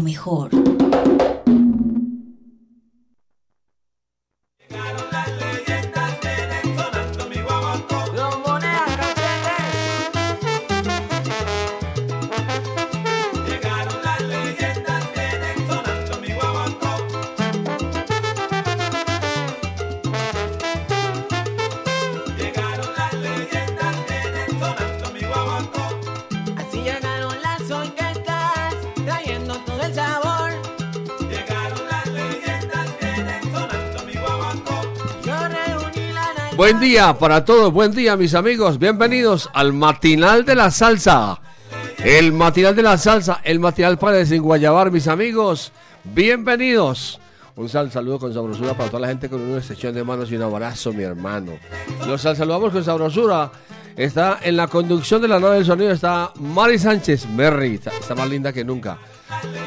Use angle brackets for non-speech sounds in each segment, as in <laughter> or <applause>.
mejor. Buen día para todos, buen día mis amigos, bienvenidos al matinal de la salsa. El matinal de la salsa, el matinal para desenguayabar mis amigos, bienvenidos. Un sal saludo con sabrosura para toda la gente con una extensión de manos y un abrazo, mi hermano. Los sal saludamos con sabrosura. Está en la conducción de la nave del sonido, está Mari Sánchez Merry, está, está más linda que nunca.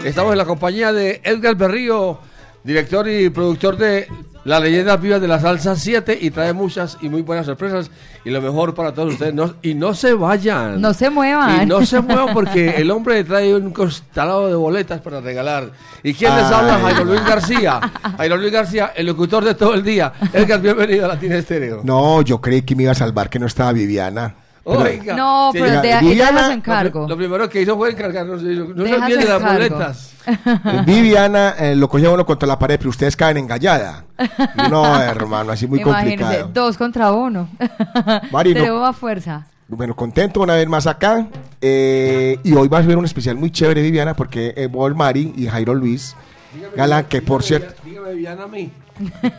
Estamos en la compañía de Edgar Berrío, director y productor de La Leyenda Viva de la Salsa 7 y trae muchas y muy buenas sorpresas y lo mejor para todos ustedes. No- y no se vayan. No se muevan. Y no se muevan porque el hombre trae un constelado de boletas para regalar. ¿Y quién les Ay. habla? Jairo Luis García. Jairo Luis García, el locutor de todo el día. Edgar, bienvenido a Latina Estéreo. No, yo creí que me iba a salvar que no estaba Viviana. Oiga. No, pero ya- de, ella Viviana, se lo, encargo. lo primero que hizo fue encargarnos. No se olviden las boletas. <laughs> Viviana eh, lo cogía uno contra la pared, pero ustedes caen engallada. No, hermano, así muy Imagínense, complicado. dos contra uno. Mari, no- Tenemos más fuerza. Bueno, contento una vez más acá. eh, y hoy va a ser un especial muy chévere, Viviana, porque eh, Bol Mari y Jairo Luis Galán, que por cierto, Dígame, Viviana, a mí.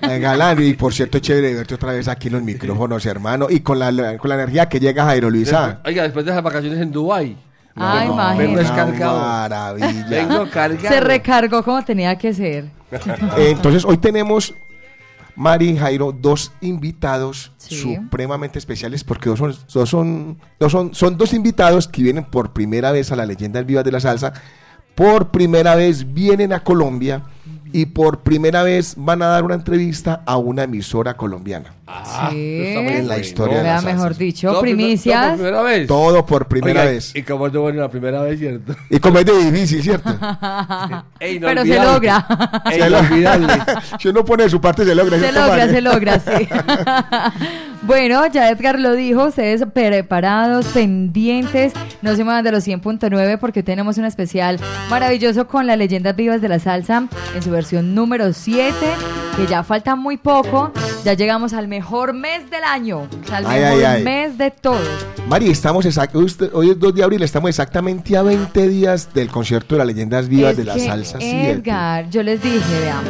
Eh, Galán, y por cierto, es chévere verte otra vez aquí en los micrófonos, hermano, y con la, con la energía que llega Jairo Luis. ah. Oiga, después de esas vacaciones en Dubái. Ay, vengo imagínate. descargado. Maravilla. Vengo cargado. Se recargó como tenía que ser. Eh, entonces, hoy tenemos, Mari y Jairo, dos invitados Sí. supremamente especiales porque dos son, dos son, dos son, son dos invitados que vienen por primera vez a la leyenda Viva de la Salsa. Por primera vez vienen a Colombia y por primera vez van a dar una entrevista a una emisora colombiana. Ah, Sí. En la historia de Vea, las mejor salsas. dicho, Todo primer- todo primicias. por primera vez. Todo por primera Oiga, vez. Y como es de bueno la primera vez, ¿cierto? Y como es de difícil, ¿cierto? <laughs> Ey, Pero se logra. Ey, Se lo- inolvidable. <laughs> si uno pone de su parte, se logra. Se ¿cierto, logra, se logra, sí. <laughs> bueno, ya Edgar lo dijo, ustedes preparados, pendientes, no se muevan de los 100.9 porque tenemos un especial maravilloso con las leyendas vivas de la salsa en su versión número 7, que ya falta muy poco, ya llegamos al mejor mes del año, o sea, al Ay, mejor ay, ay. mes de todos. Mari, estamos hoy es 2 de abril, estamos exactamente a 20 días del concierto de las leyendas vivas Es de la que, salsa 7. Edgar, yo les dije, vean,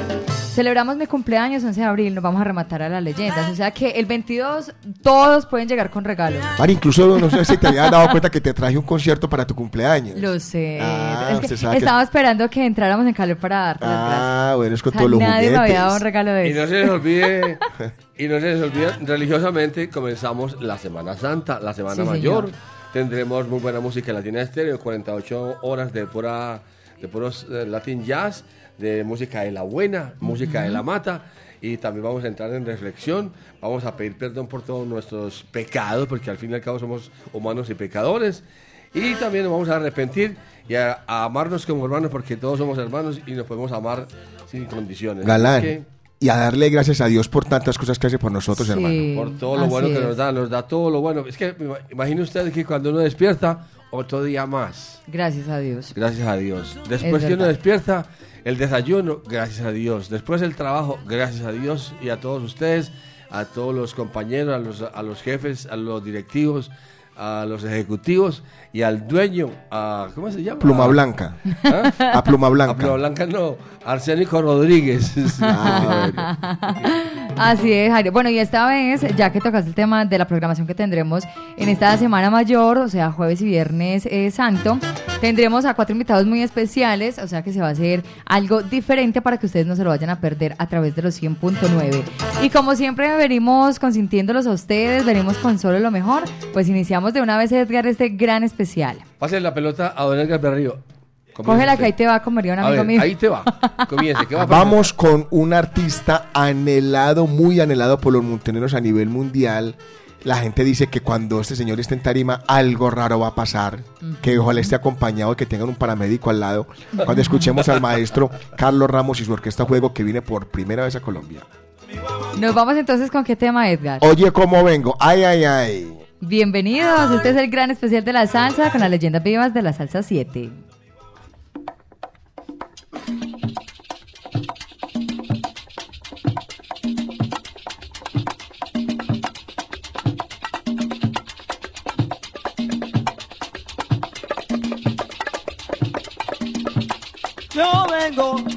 celebramos mi cumpleaños 11 de abril, nos vamos a rematar a las leyendas. O sea que el 22 todos pueden llegar con regalo. Mari, incluso no sé si te habías dado cuenta que te traje un concierto para tu cumpleaños. Lo sé. Ah, Es que usted sabe que- estaba esperando que entráramos en calor para darte las gracias. Ah, bueno, es con O sea, todos los nadie me había dado un juguetes. regalo de Y no eso. se les olvide, <laughs> y no se les olvide, religiosamente comenzamos la Semana Santa, la Semana Sí, Mayor. señor. Tendremos muy buena música en Latina Estéreo, 48 horas de pura de puros eh, Latin Jazz, de música de la buena, música de la mata. Y también vamos a entrar en reflexión, vamos a pedir perdón por todos nuestros pecados, porque al fin y al cabo somos humanos y pecadores. Y también nos vamos a arrepentir y a, a amarnos como hermanos, porque todos somos hermanos y nos podemos amar sin condiciones. Galán. Y a darle gracias a Dios por tantas cosas que hace por nosotros, Sí, hermano. por todo lo bueno que es. nos da, nos da todo lo bueno. Es que ima- imagine usted que cuando uno despierta, otro día más. Gracias a Dios. Gracias a Dios. Después que uno despierta, el desayuno, gracias a Dios. Después el trabajo, gracias a Dios y a todos ustedes, a todos los compañeros, a los, a los jefes, a los directivos, a los ejecutivos y al dueño, a, ¿cómo se llama? Pluma Blanca. ¿Ah? A Pluma Blanca. A Pluma Blanca no, Arsénico Rodríguez. <laughs> Ah, Así es, Jairo. Bueno, y esta vez, ya que tocaste el tema de la programación que tendremos en esta Semana Mayor, o sea, jueves y viernes eh, santo, Tendremos a cuatro invitados muy especiales, o sea que se va a hacer algo diferente para que ustedes no se lo vayan a perder a través de los 100.9. Y como siempre venimos consintiéndolos a ustedes, venimos con solo lo mejor, pues iniciamos de una vez, Edgar, este gran especial. Pase la pelota a Don Edgar Berrío. Cógela que ahí te va, comería un A amigo ver, mío. ahí te va. Comience. ¿qué va a pasar? Vamos con un artista anhelado, muy anhelado por los monteneros a nivel mundial. La gente dice que cuando este señor esté en tarima, algo raro va a pasar. Que ojalá esté acompañado, que tengan un paramédico al lado. Cuando escuchemos al maestro Carlos Ramos y su orquesta Juego, que viene por primera vez a Colombia. Nos vamos entonces con qué tema, Edgar. Oye, ¿cómo vengo? Ay, ay, ay. Bienvenidos, este es el gran especial de la salsa con las leyendas vivas de la salsa 7. Yo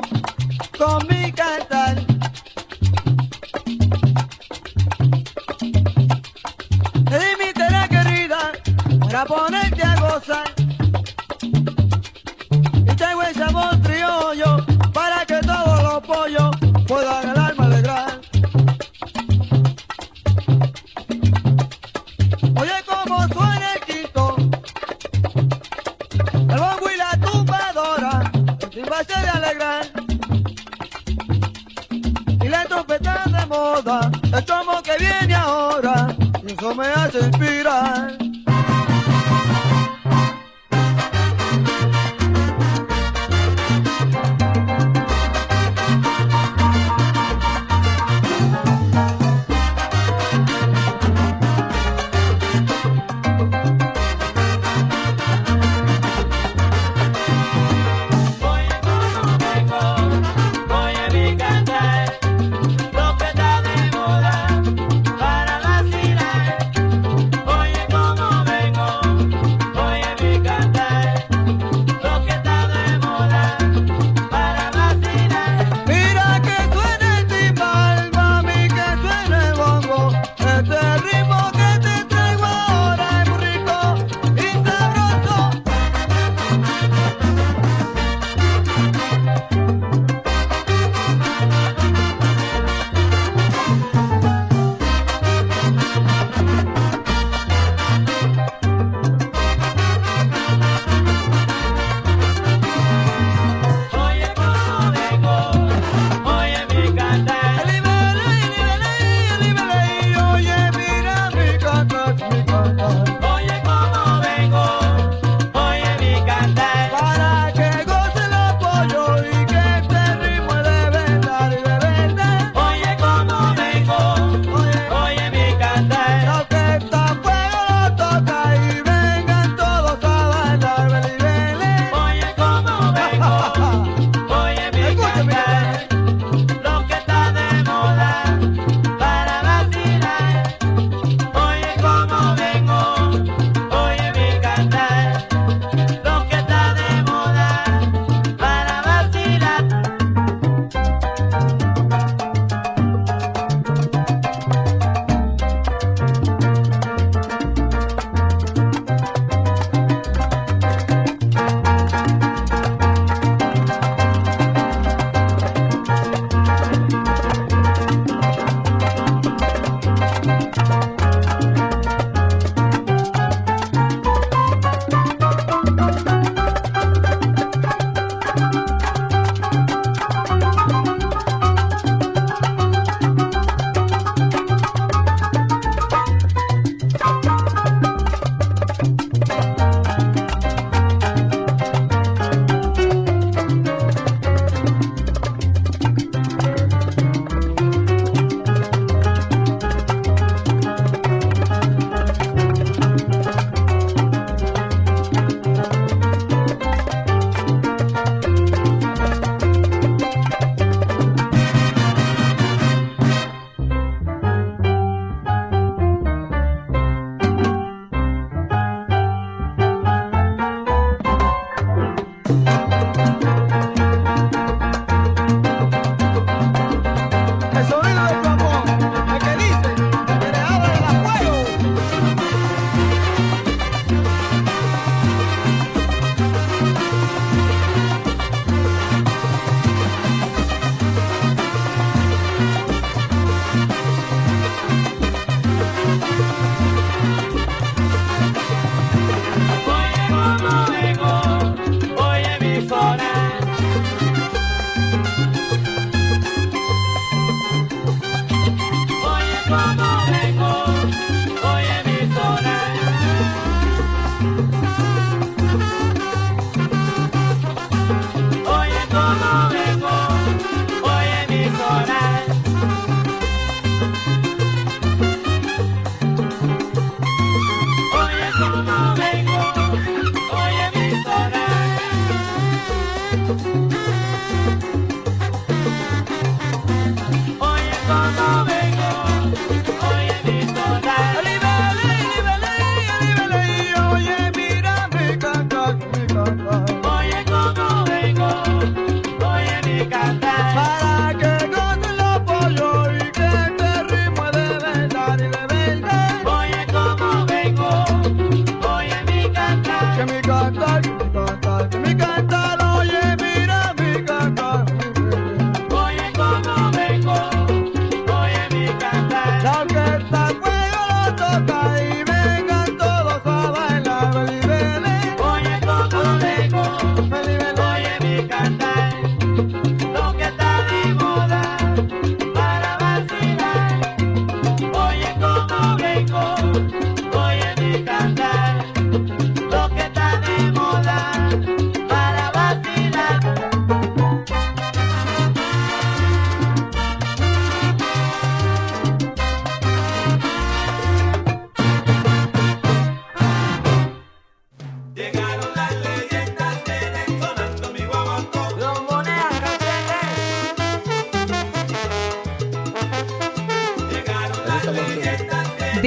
que me cantar, que me cantar, que me cantar.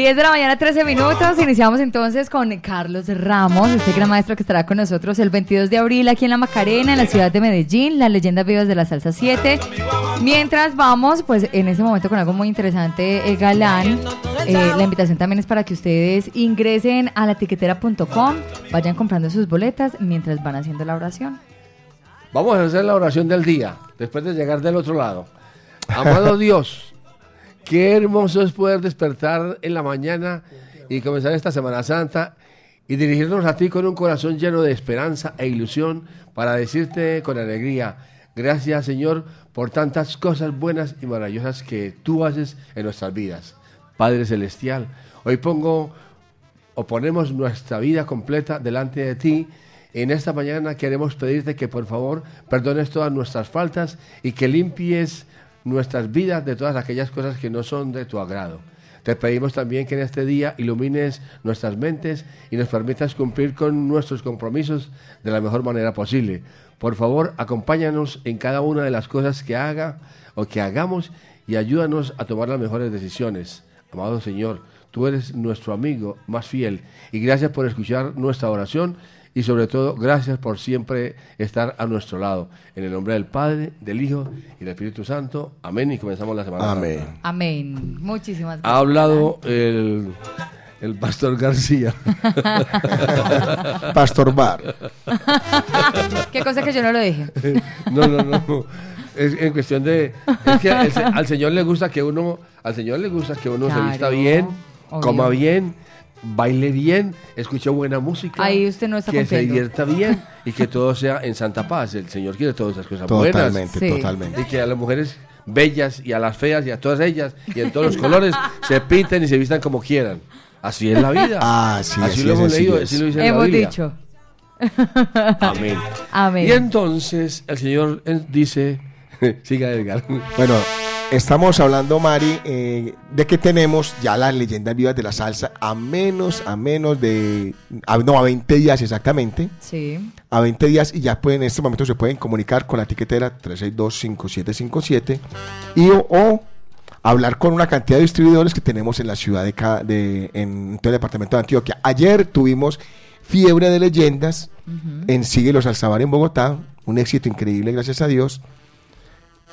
10 de la mañana, 13 minutos. Iniciamos entonces con Carlos Ramos, este gran maestro que estará con nosotros el 22 de abril aquí en La Macarena, en la ciudad de Medellín, las leyendas vivas de la salsa 7. Mientras vamos, pues en este momento con algo muy interesante, eh, Galán. Eh, la invitación también es para que ustedes ingresen a la tiquetera.com, vayan comprando sus boletas mientras van haciendo la oración. Vamos a hacer la oración del día, después de llegar del otro lado. Amado <laughs> Dios, qué hermoso es poder despertar en la mañana y comenzar esta Semana Santa y dirigirnos a ti con un corazón lleno de esperanza e ilusión para decirte con alegría, gracias Señor por tantas cosas buenas y maravillosas que tú haces en nuestras vidas. Padre Celestial, hoy pongo o ponemos nuestra vida completa delante de ti. En esta mañana queremos pedirte que por favor perdones todas nuestras faltas y que limpies nuestras vidas de todas aquellas cosas que no son de tu agrado. Te pedimos también que en este día ilumines nuestras mentes y nos permitas cumplir con nuestros compromisos de la mejor manera posible. Por favor, acompáñanos en cada una de las cosas que haga o que hagamos y ayúdanos a tomar las mejores decisiones. Amado Señor, tú eres nuestro amigo más fiel y gracias por escuchar nuestra oración y sobre todo gracias por siempre estar a nuestro lado. En el nombre del Padre, del Hijo y del Espíritu Santo. Amén y comenzamos la semana. Amén. Santa. Amén. Muchísimas Ha gracias. hablado el, el pastor García. <laughs> Pastor Bar. <laughs> Qué cosa que yo no lo dije. <laughs> No, no, no. Es en cuestión de es que al, se- al Señor le gusta que uno al Señor le gusta que uno se vista bien, obvio. coma bien, baile bien, escuche buena música. Ahí usted no está que se divierta <laughs> bien y que todo sea en santa paz. El Señor quiere todas esas cosas buenas. Totalmente, Sí. totalmente. Y que a las mujeres bellas y a las feas y a todas ellas y en todos los colores se pinten y se vistan como quieran. Así es la vida. Ah, sí, así, así lo es, hemos así leído, es. así lo dice la Hemos Biblia. dicho. Amén. Amén. Y entonces el Señor eh, dice, <laughs> siga Edgar. Bueno, estamos hablando, Mari, eh, de que tenemos ya las leyendas vivas de la salsa a menos, a menos de, a- no, a 20 días exactamente, Sí. a 20 días y ya pueden, en este momento se pueden comunicar con la etiquetera 362-5757 y o, o hablar con una cantidad de distribuidores que tenemos en la ciudad de, de en todo el departamento de Antioquia. Ayer tuvimos Fiebre de Leyendas en Sigue los Alzabar en Bogotá, un éxito increíble, gracias a Dios.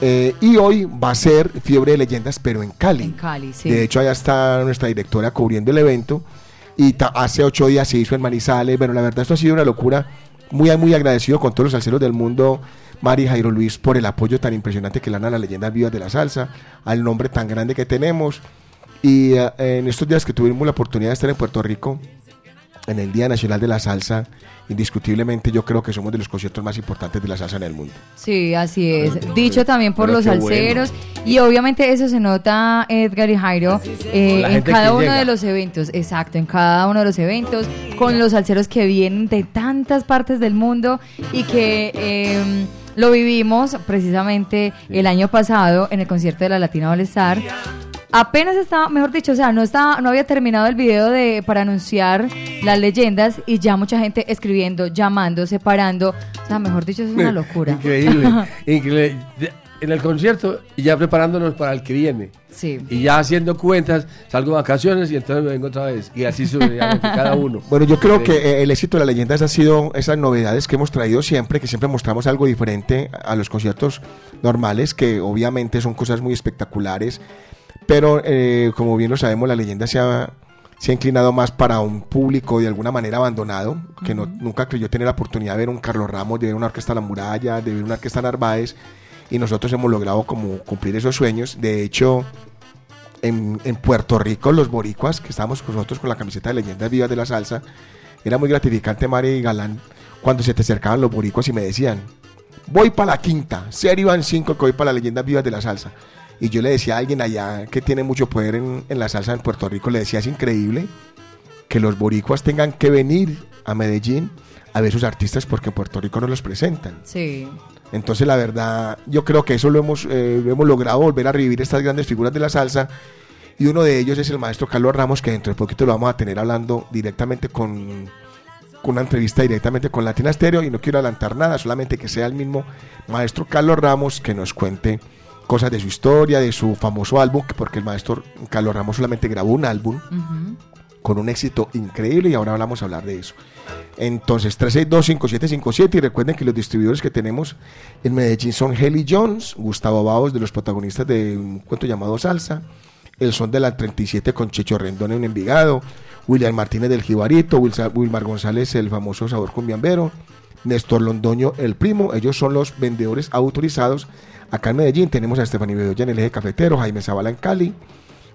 Eh, y hoy va a ser Fiebre de Leyendas, pero en Cali. En Cali, sí. De hecho, allá está nuestra directora cubriendo el evento. Y ta- hace ocho días se hizo en Manizales. Bueno, la verdad, esto ha sido una locura. Muy, muy agradecido con todos los salseros del mundo, Mari y Jairo Luis, por el apoyo tan impresionante que le dan a las leyendas vivas de la salsa, al nombre tan grande que tenemos. Y eh, en estos días que tuvimos la oportunidad de estar en Puerto Rico, en el Día Nacional de la Salsa, indiscutiblemente yo creo que somos de los conciertos más importantes de la salsa en el mundo. Sí, así es. Dicho también por los bueno. salseros. Y obviamente eso se nota, Edgar y Jairo, eh, en cada uno llega. de los eventos. Exacto, en cada uno de los eventos. Con los salseros que vienen de tantas partes del mundo y que... eh, lo vivimos precisamente el año pasado en el concierto de la Latina All Star. Apenas estaba, mejor dicho, o sea, no estaba, no había terminado el video de para anunciar las leyendas y ya mucha gente escribiendo, llamando, separando. O sea, mejor dicho, es una <laughs> locura. Increíble, <laughs> increíble. En el concierto y ya preparándonos para el que viene. Sí. Y ya haciendo cuentas, salgo de vacaciones y entonces me vengo otra vez. Y así sucesivamente, <laughs> cada uno. Bueno, yo creo que eh, el éxito de las leyendas ha sido esas novedades que hemos traído siempre, que siempre mostramos algo diferente a los conciertos normales, que obviamente son cosas muy espectaculares, pero eh, como bien lo sabemos, la leyenda se ha, se ha inclinado más para un público de alguna manera abandonado, que no, nunca creyó tener la oportunidad de ver un Carlos Ramos, de ver una orquesta La Muralla, de ver una orquesta Narváez, y nosotros hemos logrado como cumplir esos sueños. De hecho, en, en Puerto Rico, los boricuas, que estábamos con nosotros con la camiseta de Leyendas Vivas de la Salsa, era muy gratificante, Mari y Galán, cuando se te acercaban los boricuas y me decían, voy para la quinta, serio van cinco que voy para las Leyendas Vivas de la Salsa. Y yo le decía a alguien allá que tiene mucho poder en, en la salsa en Puerto Rico, le decía, es increíble que los boricuas tengan que venir a Medellín a ver sus artistas porque en Puerto Rico no los presentan. Sí. Entonces, la verdad, yo creo que eso lo hemos, eh, lo hemos logrado volver a revivir estas grandes figuras de la salsa. Y uno de ellos es el maestro Carlos Ramos, que dentro de poquito lo vamos a tener hablando directamente con, con una entrevista directamente con Latina Stereo. Y no quiero adelantar nada, solamente que sea el mismo maestro Carlos Ramos que nos cuente cosas de su historia, de su famoso álbum, que- porque el maestro Carlos Ramos solamente grabó un álbum con un éxito increíble y ahora vamos a hablar de eso. Entonces, 362-5757 y recuerden que los distribuidores que tenemos en Medellín son Heli Jones, Gustavo Baos de los protagonistas de un cuento llamado Salsa, El Son de la 37 con Checho Rendón en Envigado, William Martínez del Jibarito, Wilmar González el famoso sabor cumbiambero, Néstor Londoño el primo, ellos son los vendedores autorizados. Acá en Medellín tenemos a Estefanía Bedoya en el eje cafetero, Jaime Zavala en Cali,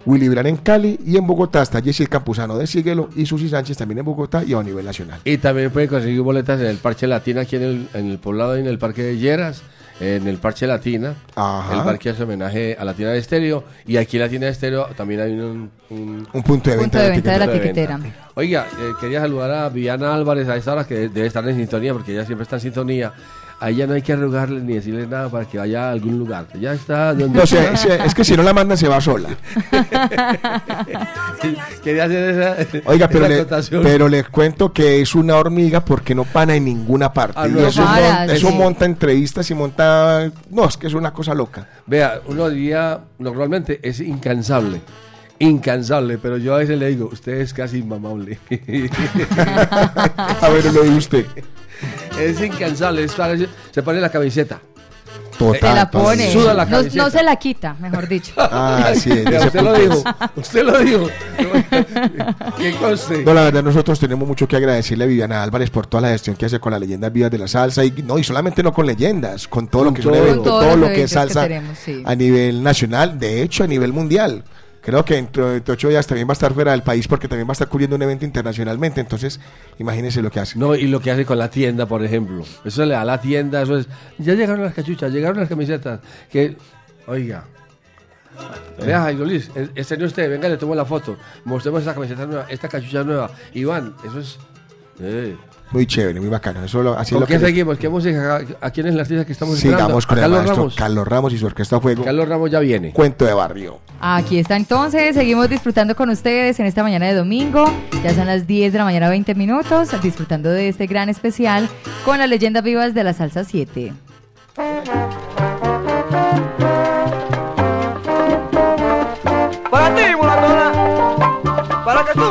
Willy Brand en Cali y en Bogotá está Jessy Campuzano de Síguelo y Susi Sánchez también en Bogotá y a nivel nacional. Y también pueden conseguir boletas en el Parche Latina, aquí en el, en el poblado, en el Parque de Lleras, en el Parche Latina. Ajá. El parque hace homenaje a Latina de Estéreo. Y aquí en Latina de Estéreo también hay un, un Un punto de Punto venta de de venta de la punto de tiquetera. venta. Oiga, eh, quería saludar a Viviana Álvarez a esta hora que debe estar en sintonía, porque ella siempre está en sintonía. A ella no hay que arrugarle ni decirle nada para que vaya a algún lugar. Ya está donde No sé, es, es que si no la mandan se va sola. <laughs> Quería hacer esa, <laughs> Oiga, pero esa le, pero les cuento que es una hormiga porque no pana en ninguna parte. Ah, y no, eso, para, monta, eso monta entrevistas y monta... No, es que es una cosa loca. Vea, uno diría, normalmente es incansable. Incansable, pero yo a veces le digo, usted es casi inmamable. <laughs> A ver, lo dice usted. es incansable, es para- se pone la camiseta. Total. Se la pone. Suda la no, camiseta. no se la quita, mejor dicho. <laughs> Ah, sí, de usted lo dijo, usted lo dijo. ¿Qué conste? No, la verdad, nosotros tenemos mucho que agradecerle a Viviana Álvarez por toda la gestión que hace con las leyendas vivas de la salsa. Y no, y solamente no con leyendas, con todo lo que es un todo. evento, todo lo que es que salsa tenemos, sí. a nivel nacional, de hecho, a nivel mundial. Creo que dentro de ocho días también va a estar fuera del país porque también va a estar cubriendo un evento internacionalmente. Entonces, imagínense lo que hace. No, y lo que hace con la tienda, por ejemplo. Eso le da a la tienda, eso es. Ya llegaron las cachuchas, llegaron las camisetas. Que, oiga. Vea, Jairo Luis, este usted, venga, le tomo la foto. Mostremos esta camiseta nueva, esta cachucha nueva. Iván, eso es. Eh. Muy chévere, muy bacano. Eso lo, así es ¿Con lo qué que seguimos? ¿Qué música? ¿A quién es la artista que estamos esperando? sigamos con ¿A el Carlos maestro Ramos. Carlos Ramos y su orquesta Fuego. Carlos Ramos ya viene. Cuento de barrio. Aquí está entonces, seguimos disfrutando con ustedes en esta mañana de domingo. Ya son las 10 de la mañana, 20 minutos, disfrutando de este gran especial con las leyendas vivas de la salsa 7. Para ti, mulatona, para que tú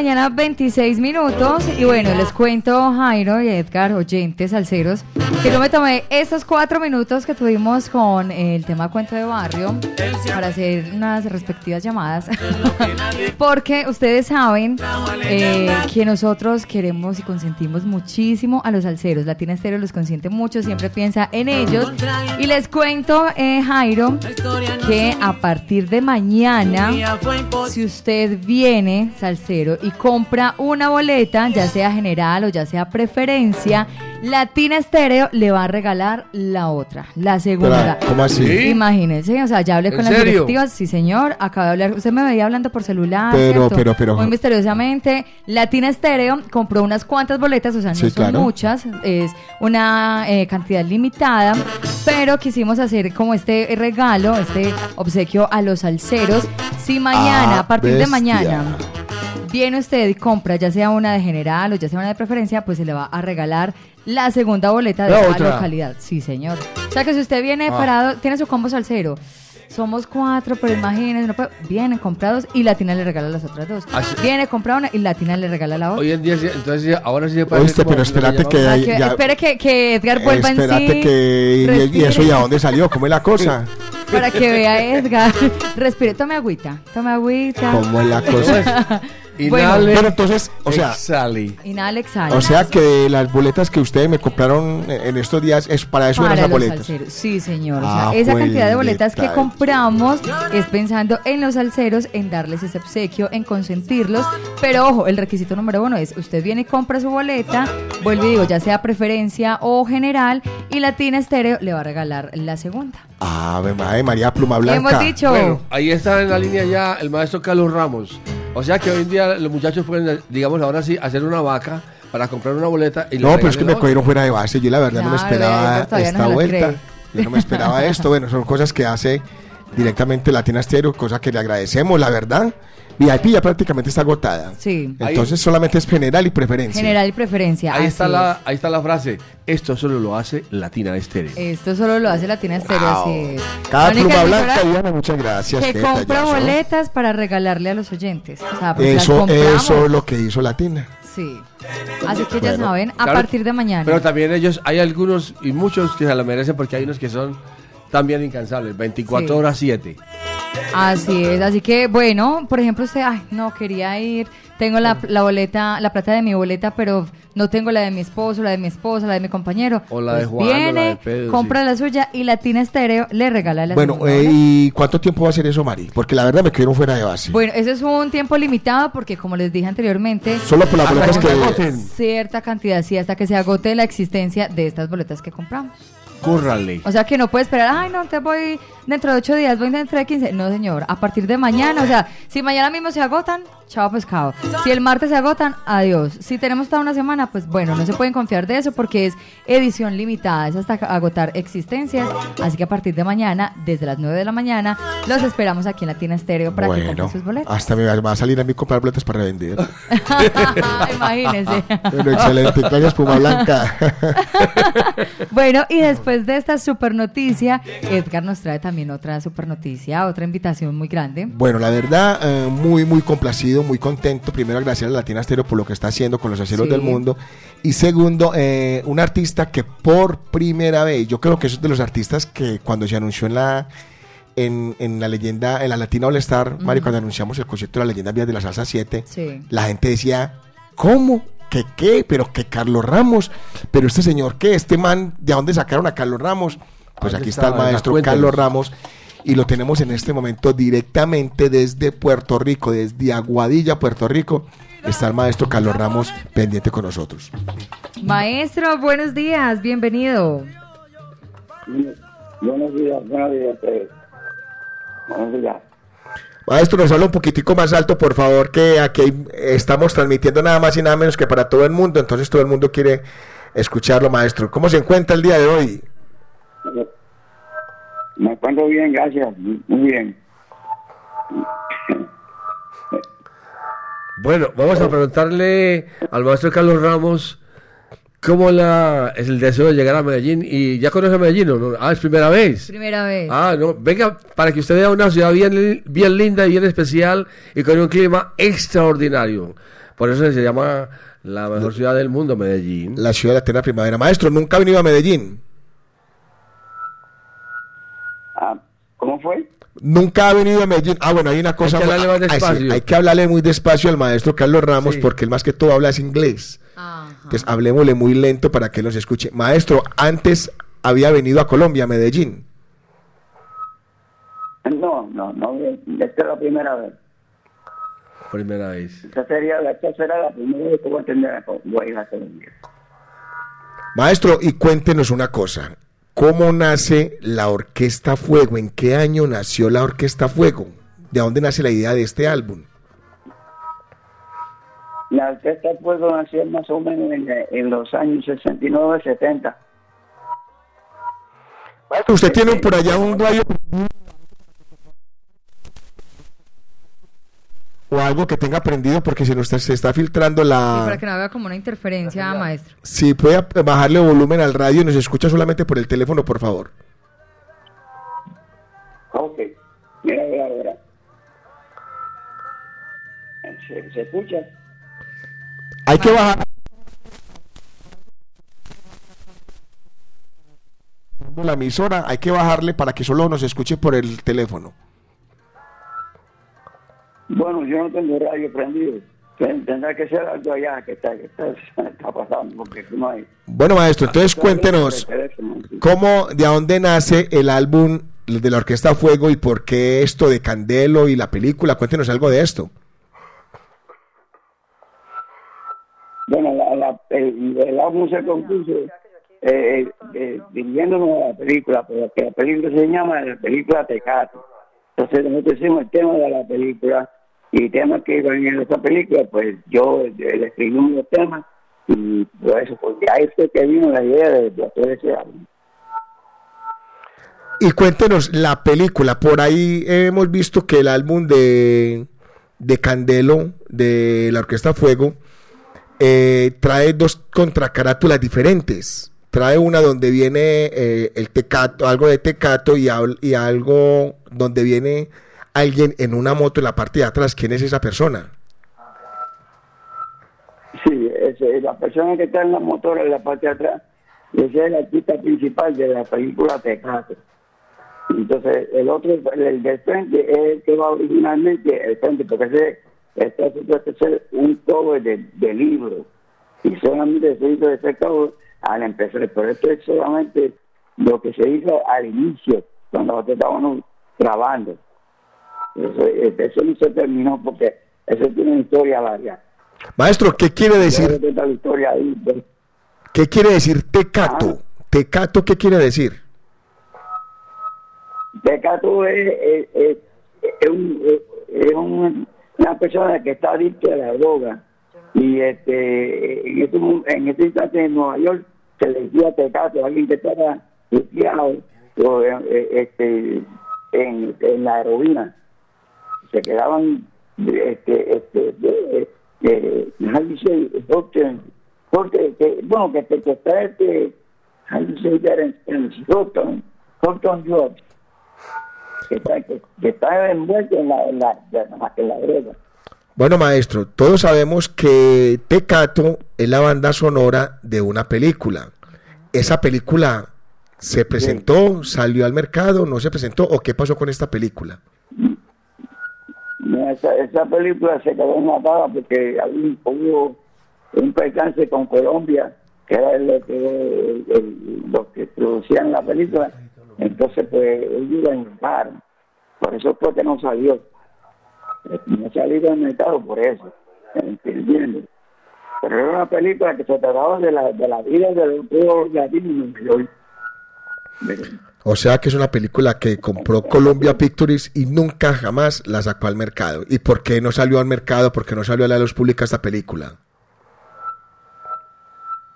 mañana, 26 minutos. Y bueno, les cuento, Jairo y Edgar, oyentes, salseros, que yo me tomé estos cuatro minutos que tuvimos con el tema Cuento de Barrio para hacer unas respectivas llamadas. <laughs> Porque ustedes saben eh, que nosotros queremos y consentimos muchísimo a los salseros. Latina Estéreo los consiente mucho, siempre piensa en ellos. Y les cuento, eh, Jairo, que a partir de mañana, si usted viene, salsero, y compra una boleta, ya sea general o ya sea preferencia, Latina Estéreo le va a regalar la otra, la segunda. Pero, ¿cómo así? ¿Sí? Imagínense, o sea, ya hablé ¿En con las serio? directivas, sí señor, acabo de hablar, usted me veía hablando por celular, Pero, ¿cierto? pero, pero- Muy misteriosamente, Latina Estéreo compró unas cuantas boletas, o sea, no Sí, son claro. muchas, es una eh, cantidad limitada, pero quisimos hacer como este regalo, este obsequio a los salseros. Si mañana, Ah, a partir de mañana, viene usted y compra ya sea una de general o ya sea una de preferencia, pues se le va a regalar la segunda boleta de La cada otra. localidad. Sí, señor. O sea que si usted viene Ah. parado, tiene su combo salsero. Somos cuatro, pero imagínense, no puede- vienen comprados y Latina le regala las otras dos. Así- Viene compra una y Latina le regala la otra. Hoy en día, sí, entonces sí, ahora sí se parece Oíste, pero espérate que Ah, ahí que- ya- espere que, que Edgar vuelva en Espérate sí. que... y- ¿Y, eso ya dónde salió? ¿Cómo es la cosa? <laughs> Para que vea Edgar. <laughs> Respire, tome agüita. Tome agüita. ¿Cómo es la <laughs> cosa? Inhale, Pero entonces, o sea, exhale. Inhala, exhala. o sea que las boletas que ustedes me compraron en estos días es para eso eran Para esas los boletas. salseros. Sí, señor. O Ah, sea, esa cantidad de boletas que compramos es pensando en los salseros, en darles ese obsequio, en consentirlos. Pero ojo, el requisito número uno es: usted viene y compra su boleta, vuelve y digo, ya sea preferencia o general, y Latina Estéreo le va a regalar la segunda. Ave madre, María Pluma Blanca. Hemos dicho. Bueno, ahí está en la línea ya el maestro Carlos Ramos. O sea que hoy en día los muchachos pueden, digamos ahora sí, hacer una vaca para comprar una boleta y No, pero es que me cogieron fuera de base. Yo la verdad no me Claro, esperaba no esta la vuelta. Yo no me esperaba <laughs> esto. Bueno, son cosas que hace directamente Latina Stereo, cosa que le agradecemos, la verdad. VIP ya prácticamente está agotada. Sí. Entonces solamente es general y preferencia. General y preferencia. Ahí está, la, ahí está la frase. Esto solo lo hace Latina Estéreo. es. Esto solo lo hace Latina Estéreo. Wow. así es. Cada La única pluma blanca, Diana, muchas gracias. que qué compra boletas para regalarle a los oyentes. O sea, Eso, eso es lo que hizo Latina. Sí. Así que ya Bueno, saben, a Claro, partir de mañana. Pero también ellos, hay algunos y muchos que se lo merecen porque hay unos que son también incansables. 24 Sí. horas 7. Así es, así que bueno, por ejemplo usted, ay, no, quería ir, tengo la, la boleta, la plata de mi boleta, pero no tengo la de mi esposo, la de mi esposa, la de mi compañero. O la de Pues Juan, o la Viene, de Pedro, compra sí. la suya y Latina Estéreo le regala la Bueno, segunda eh. ¿y cuánto tiempo va a ser eso, Mari? Porque la verdad me quedaron fuera de base. Bueno, ese es un tiempo limitado porque como les dije anteriormente, Solo por las boletas que... agoten. cierta cantidad, sí, hasta que se agote la existencia de estas boletas que compramos. O sea que no puede esperar, ay, no, te voy dentro de ocho días, voy dentro de 15. No, señor, a partir de mañana, o sea, si mañana mismo se agotan, chao pescado. Si el martes se agotan, adiós. Si tenemos toda una semana, pues bueno, no se pueden confiar de eso porque es edición limitada, es hasta agotar existencias. Así que a partir de mañana, desde las 9 de la mañana, los esperamos aquí en Latina Estéreo para que Bueno, compren sus boletos. hasta me va a salir a mí comprar boletas para revender. <laughs> Imagínense. Bueno, excelente. Gracias, Puma Blanca. <laughs> Bueno, y después de esta super noticia, Edgar nos trae también otra super noticia, otra invitación muy grande. Bueno, la verdad, eh, muy, muy complacido, muy contento. Primero, agradecer a Latina Stereo por lo que está haciendo con los aceros Sí. del mundo. Y segundo, eh, un artista que por primera vez, yo creo que es de los artistas que cuando se anunció en la en, en la leyenda, en la Latina All Star, Mario, cuando anunciamos el concierto de la leyenda Vías de la Salsa 7, Sí. la gente decía, ¿cómo que qué, pero que Carlos Ramos, pero este señor qué, este man, ¿de dónde sacaron a Carlos Ramos? Pues ¿Dónde aquí está el maestro. Carlos Ramos y lo tenemos en este momento directamente desde Puerto Rico, desde Aguadilla, Puerto Rico. Está el maestro Carlos Ramos pendiente con nosotros. Maestro, buenos días, bienvenido. Buenos días, buenos días. pues. Buenos días. Maestro, nos habla un poquitico más alto, por favor, que aquí estamos transmitiendo nada más y nada menos que para todo el mundo, entonces todo el mundo quiere escucharlo, maestro. ¿Cómo se encuentra el día de hoy? Me encuentro bien, gracias. Muy bien. Bueno, vamos a preguntarle al maestro Carlos Ramos cómo la, es el deseo de llegar a Medellín. ¿Y ya conoce Medellín o no? Ah, es primera vez. Primera vez. Ah, no, venga, para que usted vea una ciudad bien, bien linda y bien especial y con un clima extraordinario. Por eso se llama la mejor ciudad del mundo, Medellín. La ciudad de la eterna primavera. Maestro, nunca ha venido a Medellín. ¿Cómo fue? Nunca ha venido a Medellín. Ah, bueno, hay una cosa. que hablarle más ah, sí, despacio. hay que hablarle muy despacio al maestro Carlos Ramos Sí. porque él más que todo habla es inglés. Ajá. Entonces, hablemosle muy lento para que nos escuche. Maestro, antes había venido a Colombia, a Medellín. No, no, no. Esta es la primera vez. Primera vez. Esta sería, esta será la primera vez que voy a atender a voy a ir a Colombia. Maestro, y cuéntenos una cosa. ¿Cómo nace la Orquesta Fuego? ¿En qué año nació la Orquesta Fuego? ¿De dónde nace la idea de este álbum? La orquesta Fuego nació más o menos en, en los años 69, 70. Maestro, usted tiene por allá un radio o algo que tenga prendido porque se nos está, se está filtrando Sí, la... para que no haga como una interferencia, maestro. Si puede bajarle volumen al radio y nos escucha solamente por el teléfono, por favor. Ok. Mira, mira, mira. ¿Se, se escucha? Hay que bajar. La emisora, hay que bajarle para que solo nos escuche por el teléfono. Bueno, yo no tengo radio prendido. Ten- Tendrá que ser algo allá que está, que está, <laughs> está pasando, porque no hay. Bueno, maestro, entonces cuéntenos cómo, de dónde nace el álbum de la Orquesta Fuego y por qué esto de Candelo y la película. Cuéntenos algo de esto. Bueno, la, la- el, el álbum se compuso eh, eh, dirigiéndonos a la película, pero que la película se llama la película Tecate. Entonces nosotros hicimos el tema de la película y temas que iban en esa película, pues yo le escribí unos temas y por eso, porque ahí fue que vino la idea de, de hacer ese álbum. Y cuéntenos la película. Por ahí hemos visto que el álbum de, de Candelo, de la Orquesta Fuego, eh, trae dos contracarátulas diferentes. Trae una donde viene eh, el tecato, algo de tecato y algo donde viene alguien en una moto en la parte de atrás. ¿Quién es esa persona? Sí, la persona que está en la motora en la parte de atrás, ese es el artista principal de la película Tecate. Entonces, el otro, el, el del frente, es el que va originalmente el frente, porque ese está supuesto ser un cover de, de libro. Y solamente se hizo ese cover al empezar. Pero esto es solamente lo que se hizo al inicio, cuando nosotros estábamos grabando. Eso, eso no se terminó porque eso tiene una historia larga. Maestro, ¿qué quiere decir? ¿Qué quiere decir tecato? Tecato, ¿qué quiere decir? Tecato es, es, es, es un- es un- una persona que está adicta a la droga y este en este, en este instante en Nueva York se le decía Tecato, alguien que estaba desviado o, eh, este, en, en la heroína. Se quedaban este, este, de, de, que, bueno, que, que, que está este, in Houston, Houston Drugs que está, que, que está envuelto en la, en la, en la, en la droga. Bueno, maestro, todos sabemos que Tecato es la banda sonora de una película. ¿Esa película se presentó, salió al mercado, no se presentó o qué pasó con esta película? Esa, esa película se quedó matada porque hubo un percance con Colombia, que era lo que, el- lo que producían la película, entonces pues ellos la inventaron. Por eso fue que no salió. No ha salido al mercado por eso, ¿entiendes? Pero era una película que se trataba de la, de la vida de los latinos en Nueva York. O sea que es una película que compró Columbia Pictures y nunca jamás la sacó al mercado. ¿Y por qué no salió al mercado? ¿Por qué no salió a la luz pública esta película?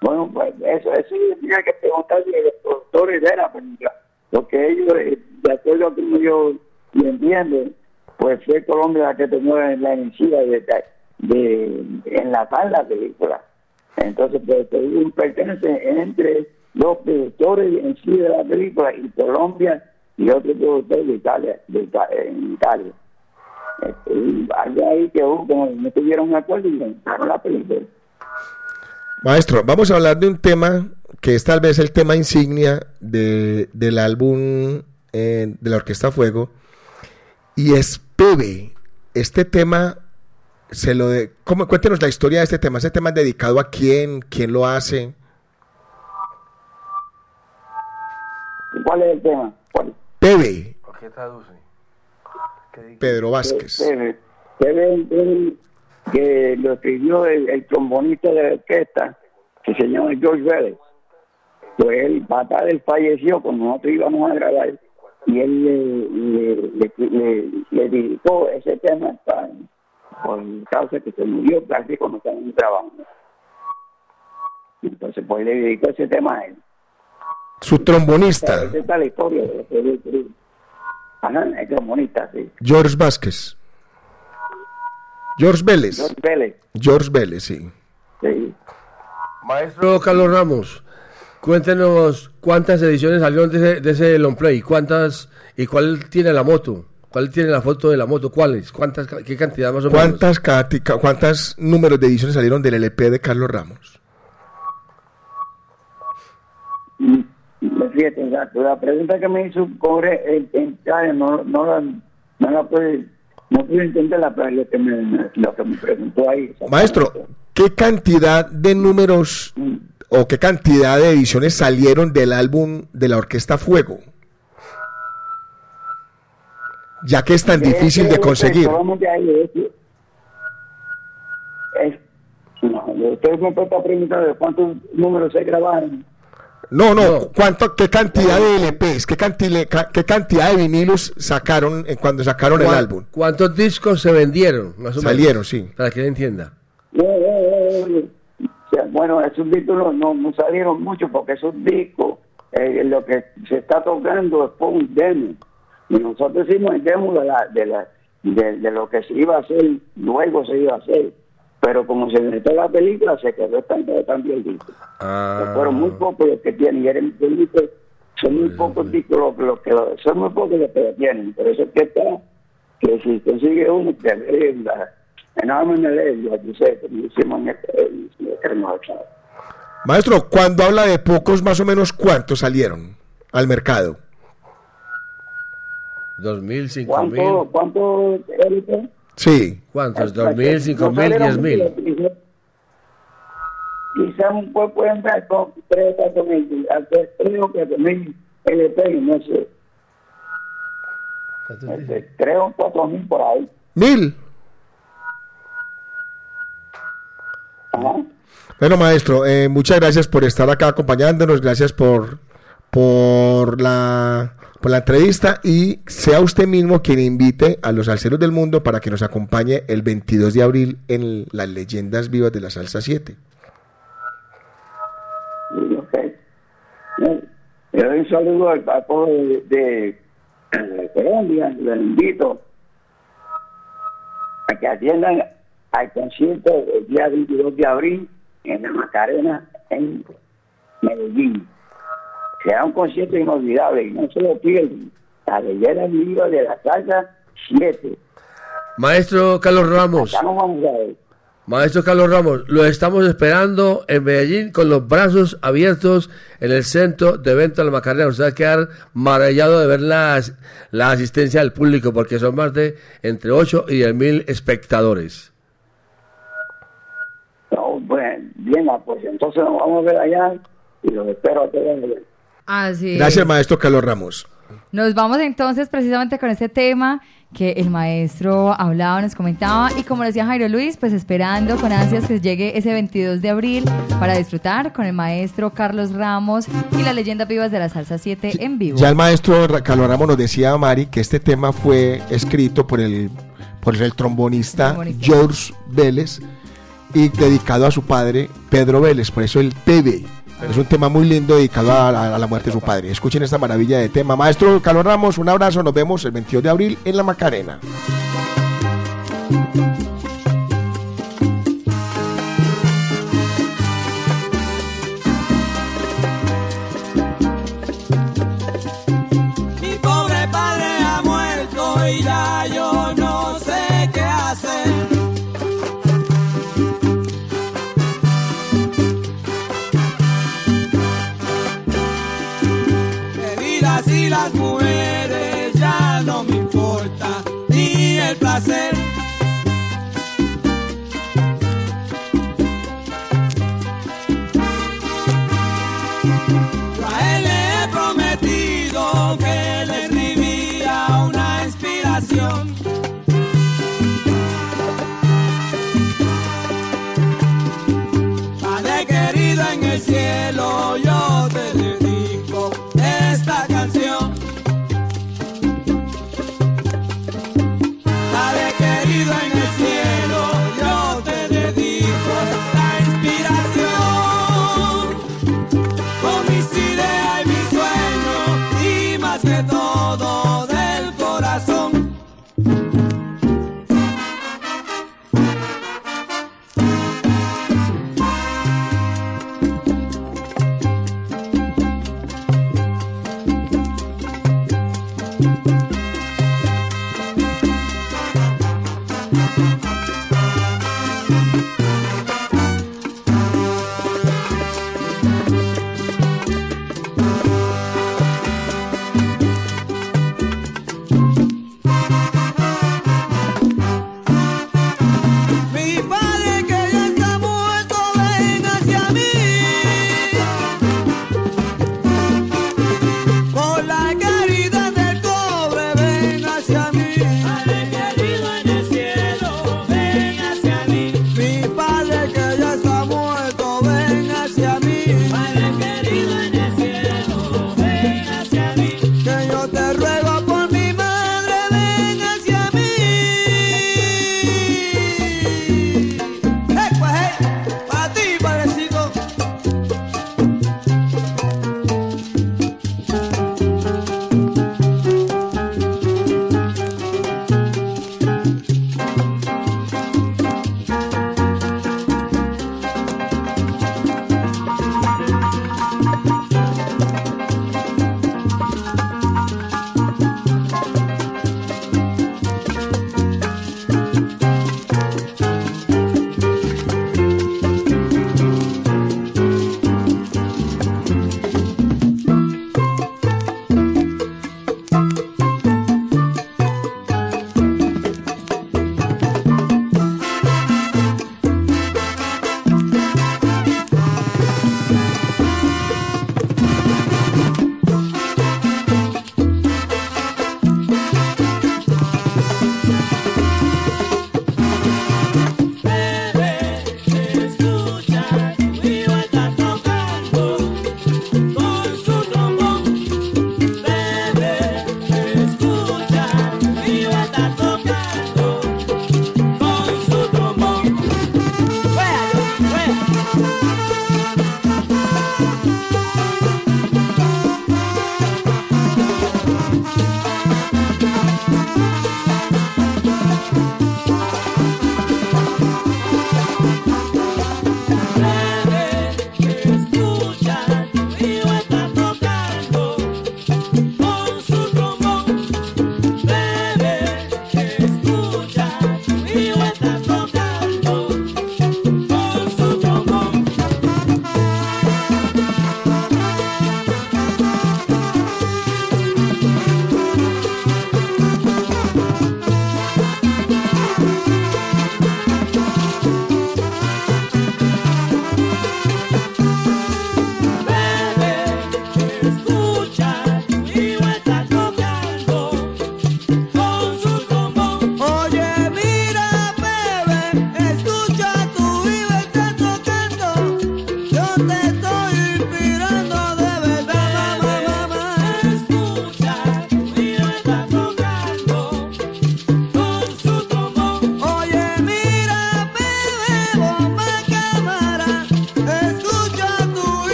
Bueno, pues eso, eso yo tenía que preguntarle a los productores de la película, porque ellos, eh, de acuerdo a como yo lo entiendo, pues fue Colombia la que tomó la iniciativa de, de, enlatar la película. Entonces, pues un pertenece entre los productores en sí de la película y Colombia y otro productor de Italia, en Italia. Este, allá ahí que hubo, como no tuvieron acuerdo y inventaron la película. Maestro, vamos a hablar de un tema que es tal vez el tema insignia de- del álbum eh, de la Orquesta Fuego y es Pebe. Este tema, se lo de, ¿cómo, cuéntenos la historia de este tema. ¿Este tema es dedicado a quién? ¿Quién lo hace? ¿Cuál es el tema? ¿Cuál? Pebe, ¿Por qué traduce? Pedro Vázquez. El- que lo escribió el, el trombonista de la orquesta, que se llama George Vélez. Pues el papá él falleció cuando nosotros íbamos a grabar y él le, le, le, le- le dedicó ese tema para, por causa que se murió casi cuando estábamos grabando. Entonces pues le dedicó ese tema a él. Su trombonista, Esa es la historia de. Ajá, el trombonista, sí. George Vázquez. George Vélez. George Vélez, George Vélez, sí. sí. Maestro Carlos Ramos, cuéntenos cuántas ediciones salieron de ese, de ese long play, cuántas y cuál tiene la moto, cuál tiene la foto de la moto, cuáles, cuántas, qué cantidad más o menos. ¿Cuántas, ¿Cuántas números de ediciones salieron del LP de Carlos Ramos? exacto. La pregunta que me hizo cobre el, el, no, no, la, no la puede, no pude entender la, lo, que me, lo que me preguntó ahí. Maestro, ¿qué cantidad de números mm. o qué cantidad de ediciones salieron del álbum de la Orquesta Fuego? Ya que es tan eh, eh, difícil de eh, conseguir. Este, no, usted me está preguntando de cuántos números se grabaron. No, no, No. ¿cuánto, ¿qué cantidad de LPs, qué, cantidad de vinilos sacaron eh, cuando sacaron el ¿Cuán- álbum? ¿Cuántos discos se vendieron? Más o menos? Salieron, sí. Para que le entienda. Eh, eh, eh, o sea, bueno, esos discos no, no, no salieron mucho porque esos discos, eh, lo que se está tocando es por un demo. Y nosotros hicimos el demo de, la, de, la, de, de lo que se iba a hacer, luego se iba a hacer. Pero como se metió la película, se quedó estancado también el disco. Ah, Fueron muy pocos los que tienen. Y eran discos, son muy pocos discos los, los que son muy pocos los que lo tienen. Por eso es que está, que si consigue uno, te la enorme me lo sé, como hicimos en en este hermoso. Maestro, cuando habla de pocos, más o menos, ¿cuántos salieron al mercado? dos mil, cinco ¿Cuánto, mil. cuánto, Erika? Sí. ¿Cuántos? Dos mil, cinco mil, diez mil. Quizás un pueblo puede entrar con tres o cuatro mil, hasta tres o cuatro mil LP, no sé, tres o cuatro mil por ahí. Mil. Ajá. Bueno, maestro, eh, muchas gracias por estar acá acompañándonos, gracias por, por, la, por la entrevista y sea usted mismo quien invite a los salseros del mundo para que nos acompañe el 22 de abril en las leyendas vivas de la Salsa 7. Sí, ok. Eh, Le doy un saludo al al pueblo de, de, de Colombia, les invito a que atiendan al concierto el día 22 de abril en la Macarena, en Medellín. Será un concierto inolvidable y no se lo pierdan. La leyenda viva de la salsa 7. Maestro Carlos Ramos, vamos a ver. maestro Carlos Ramos, lo estamos esperando en Medellín con los brazos abiertos en el centro de evento de la Macarena. Usted va a quedar maravillado de ver la, la asistencia del público porque son más de entre 8 y 10 mil espectadores. No, bueno, bien, pues entonces nos vamos a ver allá y los espero a todos es. Gracias, maestro Carlos Ramos. Nos vamos entonces precisamente con este tema que el maestro hablaba, nos comentaba y como decía Jairo Luis, pues esperando con ansias que llegue ese 22 de abril para disfrutar con el maestro Carlos Ramos y las leyendas vivas de la salsa 7 en vivo. Ya el maestro Carlos Ramos nos decía, Mari, que este tema fue escrito por el, por el trombonista Trombonista. George Vélez y dedicado a su padre, Pedro Vélez, por eso el PB. Es un tema muy lindo dedicado a a la muerte de su padre. Escuchen esta maravilla de tema. Maestro Carlos Ramos, un abrazo. Nos vemos el 22 de abril en La Macarena.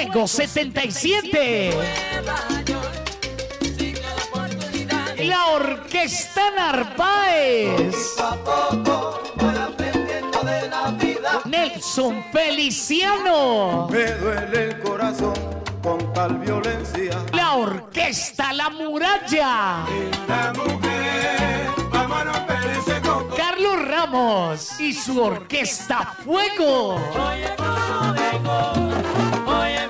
Fuego 77. La Orquesta Narváez. Nelson Feliciano. Me duele el corazón con tal violencia. La Orquesta La Muralla. Carlos Ramos y su Orquesta Fuego. Oye,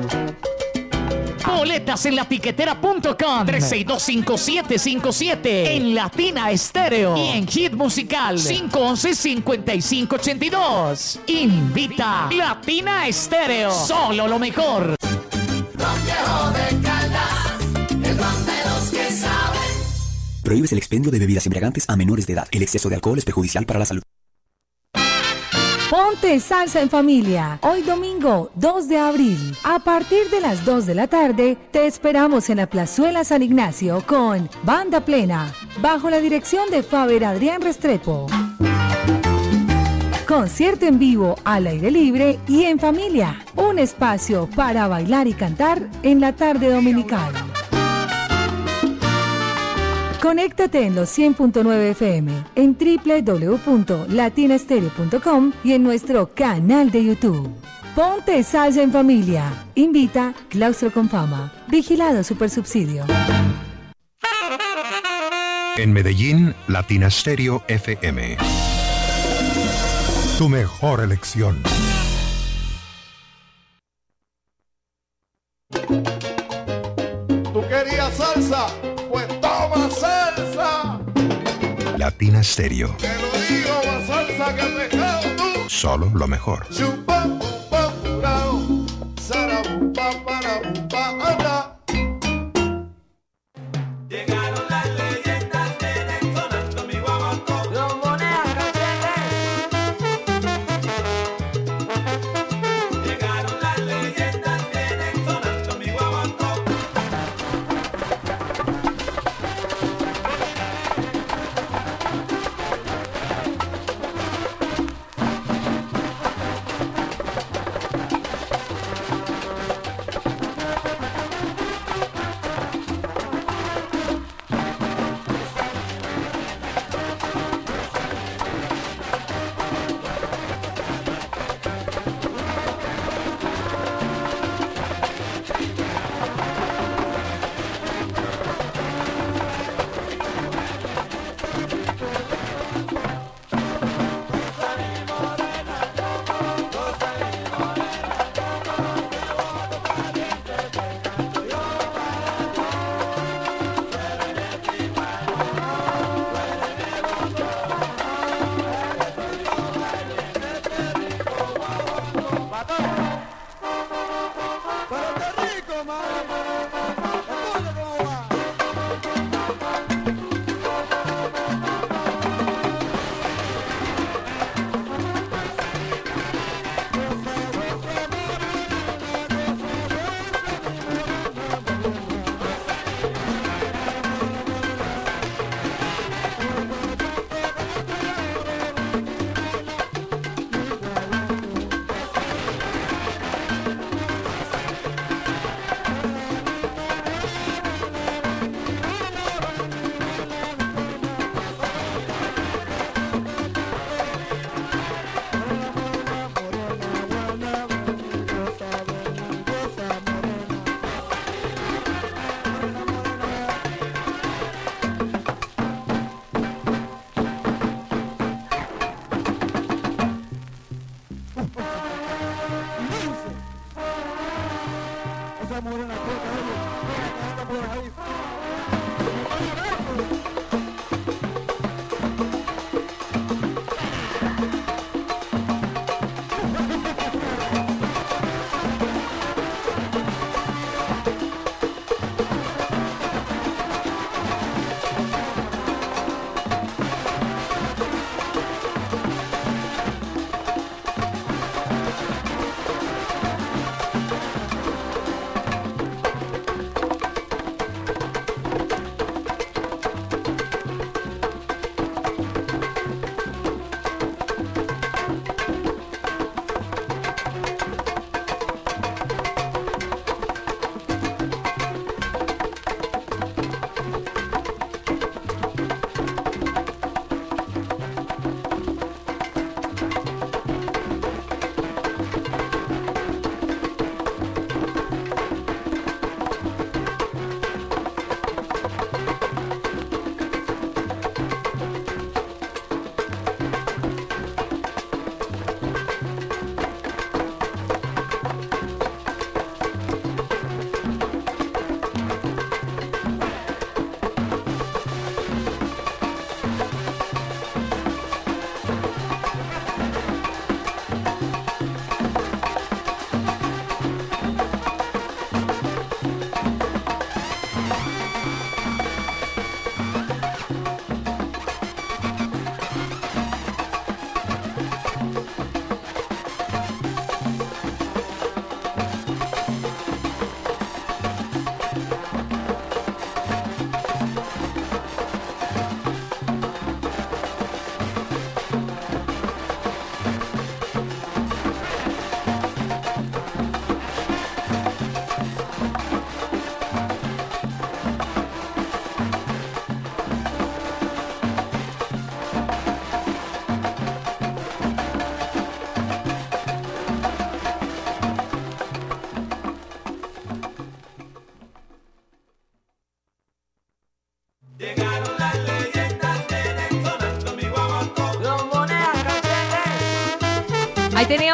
Boletas en latiquetera.com 3625757 en Latina Estéreo y en Hit Musical 511-5582. Invita Latina Estéreo. Solo lo mejor. Prohíbes el expendio de bebidas embriagantes a menores de edad. El exceso de alcohol es perjudicial para la salud. Ponte salsa en familia. Hoy domingo 2 de abril. A partir de las 2 de la tarde, te esperamos en la Plazuela San Ignacio con Banda Plena, bajo la dirección de Faber Adrián Restrepo. Concierto en vivo, al aire libre y en familia. Un espacio para bailar y cantar en la tarde dominical. Conéctate en los 100.9 FM, en www.latinastereo.com y en nuestro canal de YouTube. Ponte salsa en familia. Invita Claustro con Fama. Vigilado Supersubsidio. En Medellín, Latina Stereo FM. Tu mejor elección. Latina Stereo. Te lo digo, más salsa que el pescado tú. Solo lo mejor. Chupa,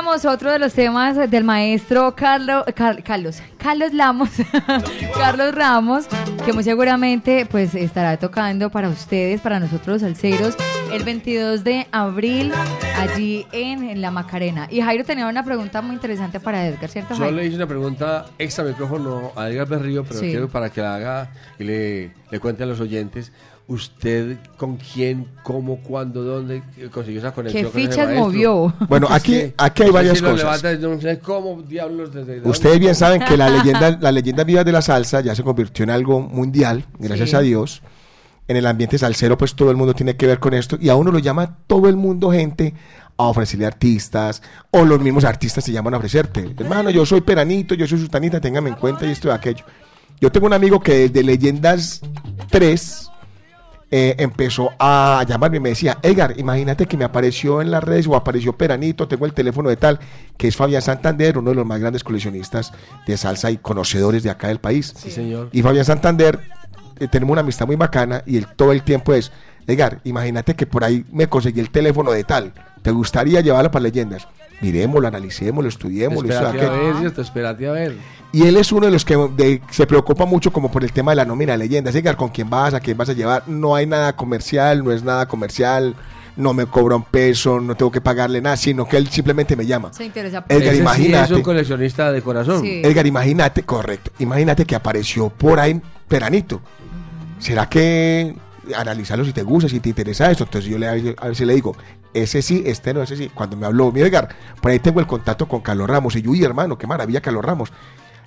Otro de los temas del maestro Carlos, Car- Carlos, Carlos Lamos, <laughs> Carlos Ramos, que muy seguramente pues estará tocando para ustedes, para nosotros los salseros, el 22 de abril allí en, en La Macarena. Y Jairo tenía una pregunta muy interesante para Edgar, ¿cierto Yo Jairo? le hice una pregunta extra micrófono a Edgar Berrío, pero Sí. quiero para que la haga y le, le cuente a los oyentes. ¿Usted con quién, cómo, cuándo, dónde consiguió esa conexión? ¿Qué fichas movió? Bueno, aquí- aquí hay varias cosas. Ustedes bien saben que la <laughs> leyenda, la leyenda viva de la salsa ya se convirtió en algo mundial, gracias Sí. a Dios. En el ambiente salsero, pues todo el mundo tiene que ver con esto. Y a uno lo llama todo el mundo gente a ofrecerle artistas, o los mismos artistas se llaman a ofrecerte. Hermano, yo soy peranito, yo soy sustanita, téngame en cuenta y esto y aquello. Yo tengo un amigo que desde Leyendas 3 eh, empezó a llamarme y me decía, Edgar, imagínate que me apareció en las redes o apareció Peranito, tengo el teléfono de tal, que es Fabián Santander, uno de los más grandes coleccionistas de salsa y conocedores de acá del país. Sí, señor. Y Fabián Santander, eh, tenemos una amistad muy bacana y él todo el tiempo es, Edgar, imagínate que por ahí me conseguí el teléfono de tal, ¿te gustaría llevarlo para leyendas? Miremoslo, analicémoslo, estudiémoslo. Espérate a ver, ¿cierto? Espérate a ver. Y él es uno de los que de- se preocupa mucho como por el tema de la nómina de leyendas. Edgar, ¿con quién vas? ¿A quién vas a llevar? No hay nada comercial, no es nada comercial, no me cobra un peso, no tengo que pagarle nada, sino que él simplemente me llama. Se interesa por Edgar, sí imagínate. es un coleccionista de corazón. Sí. Edgar, imagínate, correcto, imagínate que apareció por ahí Peranito. ¿Será que analizarlo si te gusta, si te interesa esto? Entonces yo le, a veces le digo, ese sí, este no, ese sí. Cuando me habló, mira Edgar, por ahí tengo el contacto con Carlos Ramos. Y yo, uy, hermano, qué maravilla Carlos Ramos.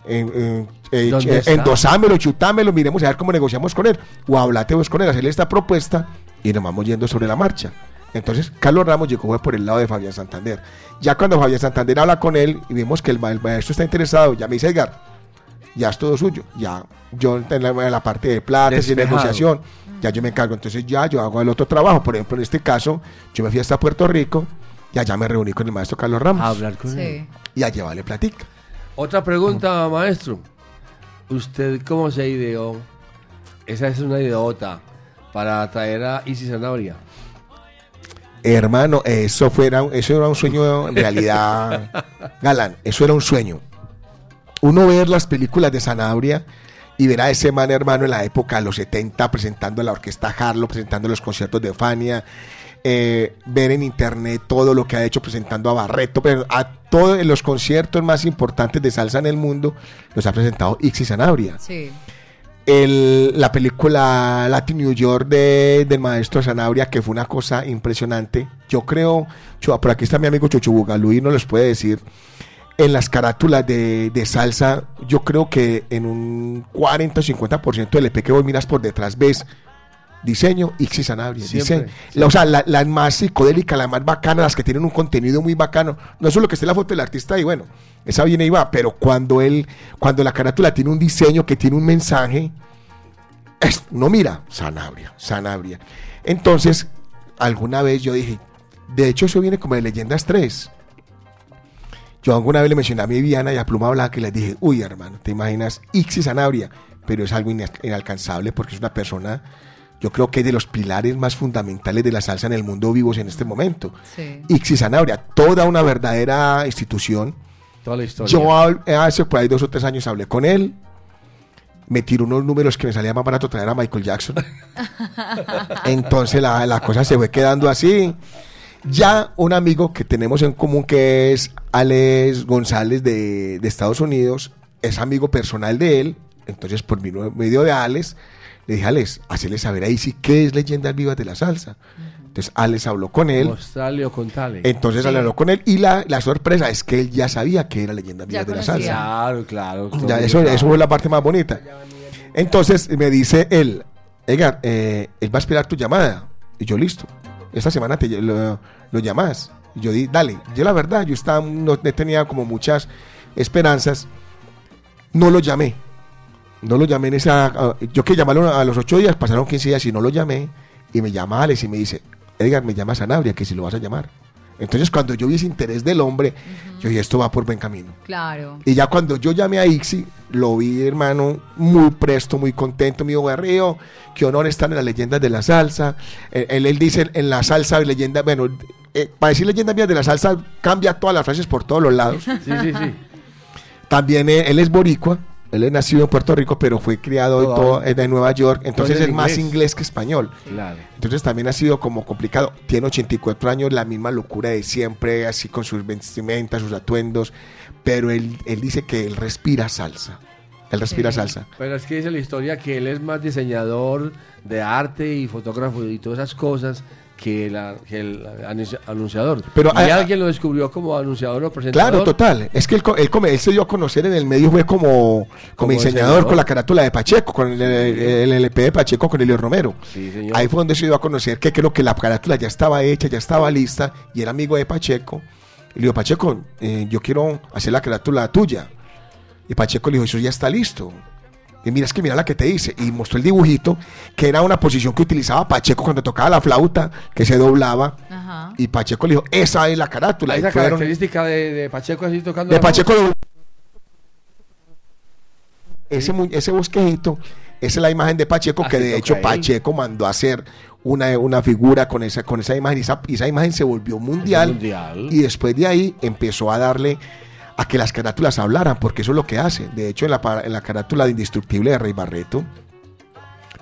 Eh, ¿Dónde eh, está? endosámelo, chutámelo, miremos a ver cómo negociamos con él. O hablate vos con él, hacerle esta propuesta y nos vamos yendo sobre la marcha. Entonces, Carlos Ramos llegó por el lado de Fabián Santander. Ya cuando Fabián Santander habla con él y vemos que el, ma- el maestro está interesado, ya me dice Edgar, ya es todo suyo. Ya yo en la, en la parte de plata y negociación, ya yo me encargo. Entonces ya yo hago el otro trabajo. Por ejemplo, en este caso, yo me fui hasta Puerto Rico y allá me reuní con el maestro Carlos Ramos. A hablar con Sí. él. Y a llevarle platica. Otra pregunta, maestro. ¿Usted cómo se ideó? Esa es una idiota para traer a Isis Zanabria. Hermano, eso, fuera, eso era un sueño en realidad, <laughs> Galán, eso era un sueño. Uno ver las películas de Sanabria y ver a ese man, hermano, en la época de los 70 presentando la orquesta Harlow, presentando los conciertos de Fania, eh, ver en internet todo lo que ha hecho presentando a Barreto, pero a todos los conciertos más importantes de salsa en el mundo los ha presentado Ixi Sanabria Sí. el- la película Latin New York de, del maestro Sanabria, que fue una cosa impresionante. Yo creo, por aquí está mi amigo Chocho Bugalú nos les puede decir, en las carátulas de, de salsa, yo creo que en un 40 o 50% del EP que vos miras por detrás ves diseño Ixi Sanabria. Siempre, diseño. La- o sea, la- las más psicodélicas, las más bacanas, las que tienen un contenido muy bacano. No solo que esté la foto del artista y bueno, esa viene y va, pero cuando él, cuando la carátula tiene un diseño que tiene un mensaje, es- no mira, Sanabria, Sanabria. Entonces, alguna vez yo dije, de hecho eso viene como de Leyendas 3. Yo alguna vez le mencioné a mi Viana y a Pluma Blanca y les dije, uy hermano, te imaginas Ixi Sanabria, pero es algo ina- inalcanzable porque es una persona, yo creo que es de los pilares más fundamentales de la salsa en el mundo vivos en este momento. Sí. Ixi Sanabria, toda una verdadera institución. Toda la historia. Yo hace por ahí dos o tres años hablé con él. Me tiró unos números que me salía más barato traer a Michael Jackson. <laughs> Entonces la, la cosa se fue quedando así. Ya un amigo que tenemos en común que es Alex González de, de Estados Unidos, es amigo personal de él. Entonces por mi medio de Alex, le dije, Alex, hacerle saber ahí sí qué es Leyendas Vivas de la Salsa. Entonces Alex habló con él. Mostrarle o contarle. Entonces Sí. habló con él y la, la sorpresa es que él ya sabía que era leyenda Ya Vivas de la salsa. Claro, claro. Ya, eso, sabe. fue la parte más bonita. Entonces me dice él, Edgar, eh, él va a esperar tu llamada. Y yo, listo. Esta semana te, lo, lo llamas. Y yo di, dale. Yo la verdad, yo estaba, no tenía como muchas esperanzas. No lo llamé. No lo llamé en esa... yo que llamarlo a los ocho días, pasaron 15 días y no lo llamé. Y me llama Alex y me dice, Edgar, me llama Sanabria, que si lo vas a llamar. Entonces cuando yo vi ese interés del hombre, yo dije, esto va por buen camino. Claro. Y ya cuando yo llamé a Ixi, lo vi, hermano, muy presto, muy contento. Dijo, Berrío, qué honor estar en las leyendas de la salsa. Eh, Él, él dice en la salsa, leyenda, bueno, eh, para decir leyendas vivas de la salsa, cambia todas las frases por todos los lados. Sí, sí, sí. También eh, él es boricua, él es nacido en Puerto Rico, pero fue criado en, Todo- todo- en Nueva York, entonces es en más inglés. inglés que español. Claro. Entonces también ha sido como complicado. Tiene 84 años, la misma locura de siempre, así con sus vestimentas, sus atuendos, pero él, él dice que él respira salsa. Él respira salsa. Pero es que dice la historia que él es más diseñador de arte y fotógrafo y todas esas cosas que, la- que el anunci- anunciador. Pero, y alguien lo descubrió como anunciador o presentador. Claro, total. Es que él, él, él se dio a conocer en el medio, fue como, como, Como diseñador con la carátula de Pacheco, con el, el LP de Pacheco con Elio Romero. Sí, señor. Ahí fue donde se dio a conocer que creo que la carátula ya estaba hecha, ya estaba lista, y era amigo de Pacheco. Y le dijo, Pacheco, eh, yo quiero hacer la carátula tuya. Y Pacheco le dijo, eso ya está listo. Y mira, es que mira la que te dice. Y mostró el dibujito, que era una posición que utilizaba Pacheco cuando tocaba la flauta, que se doblaba. Ajá. Y Pacheco le dijo, esa es la carátula. Esa fueron- característica de, de Pacheco así tocando. de la Pacheco lo- ese, ese bosquejito, esa es la imagen de Pacheco, que de hecho. Pacheco mandó a hacer una, una figura con esa, con esa imagen, y esa, y esa imagen se volvió mundial, mundial. y después de ahí empezó a darle a que las carátulas hablaran, porque eso es lo que hace. De hecho, en la, pa- en la carátula de Indestructible de Rey Barreto,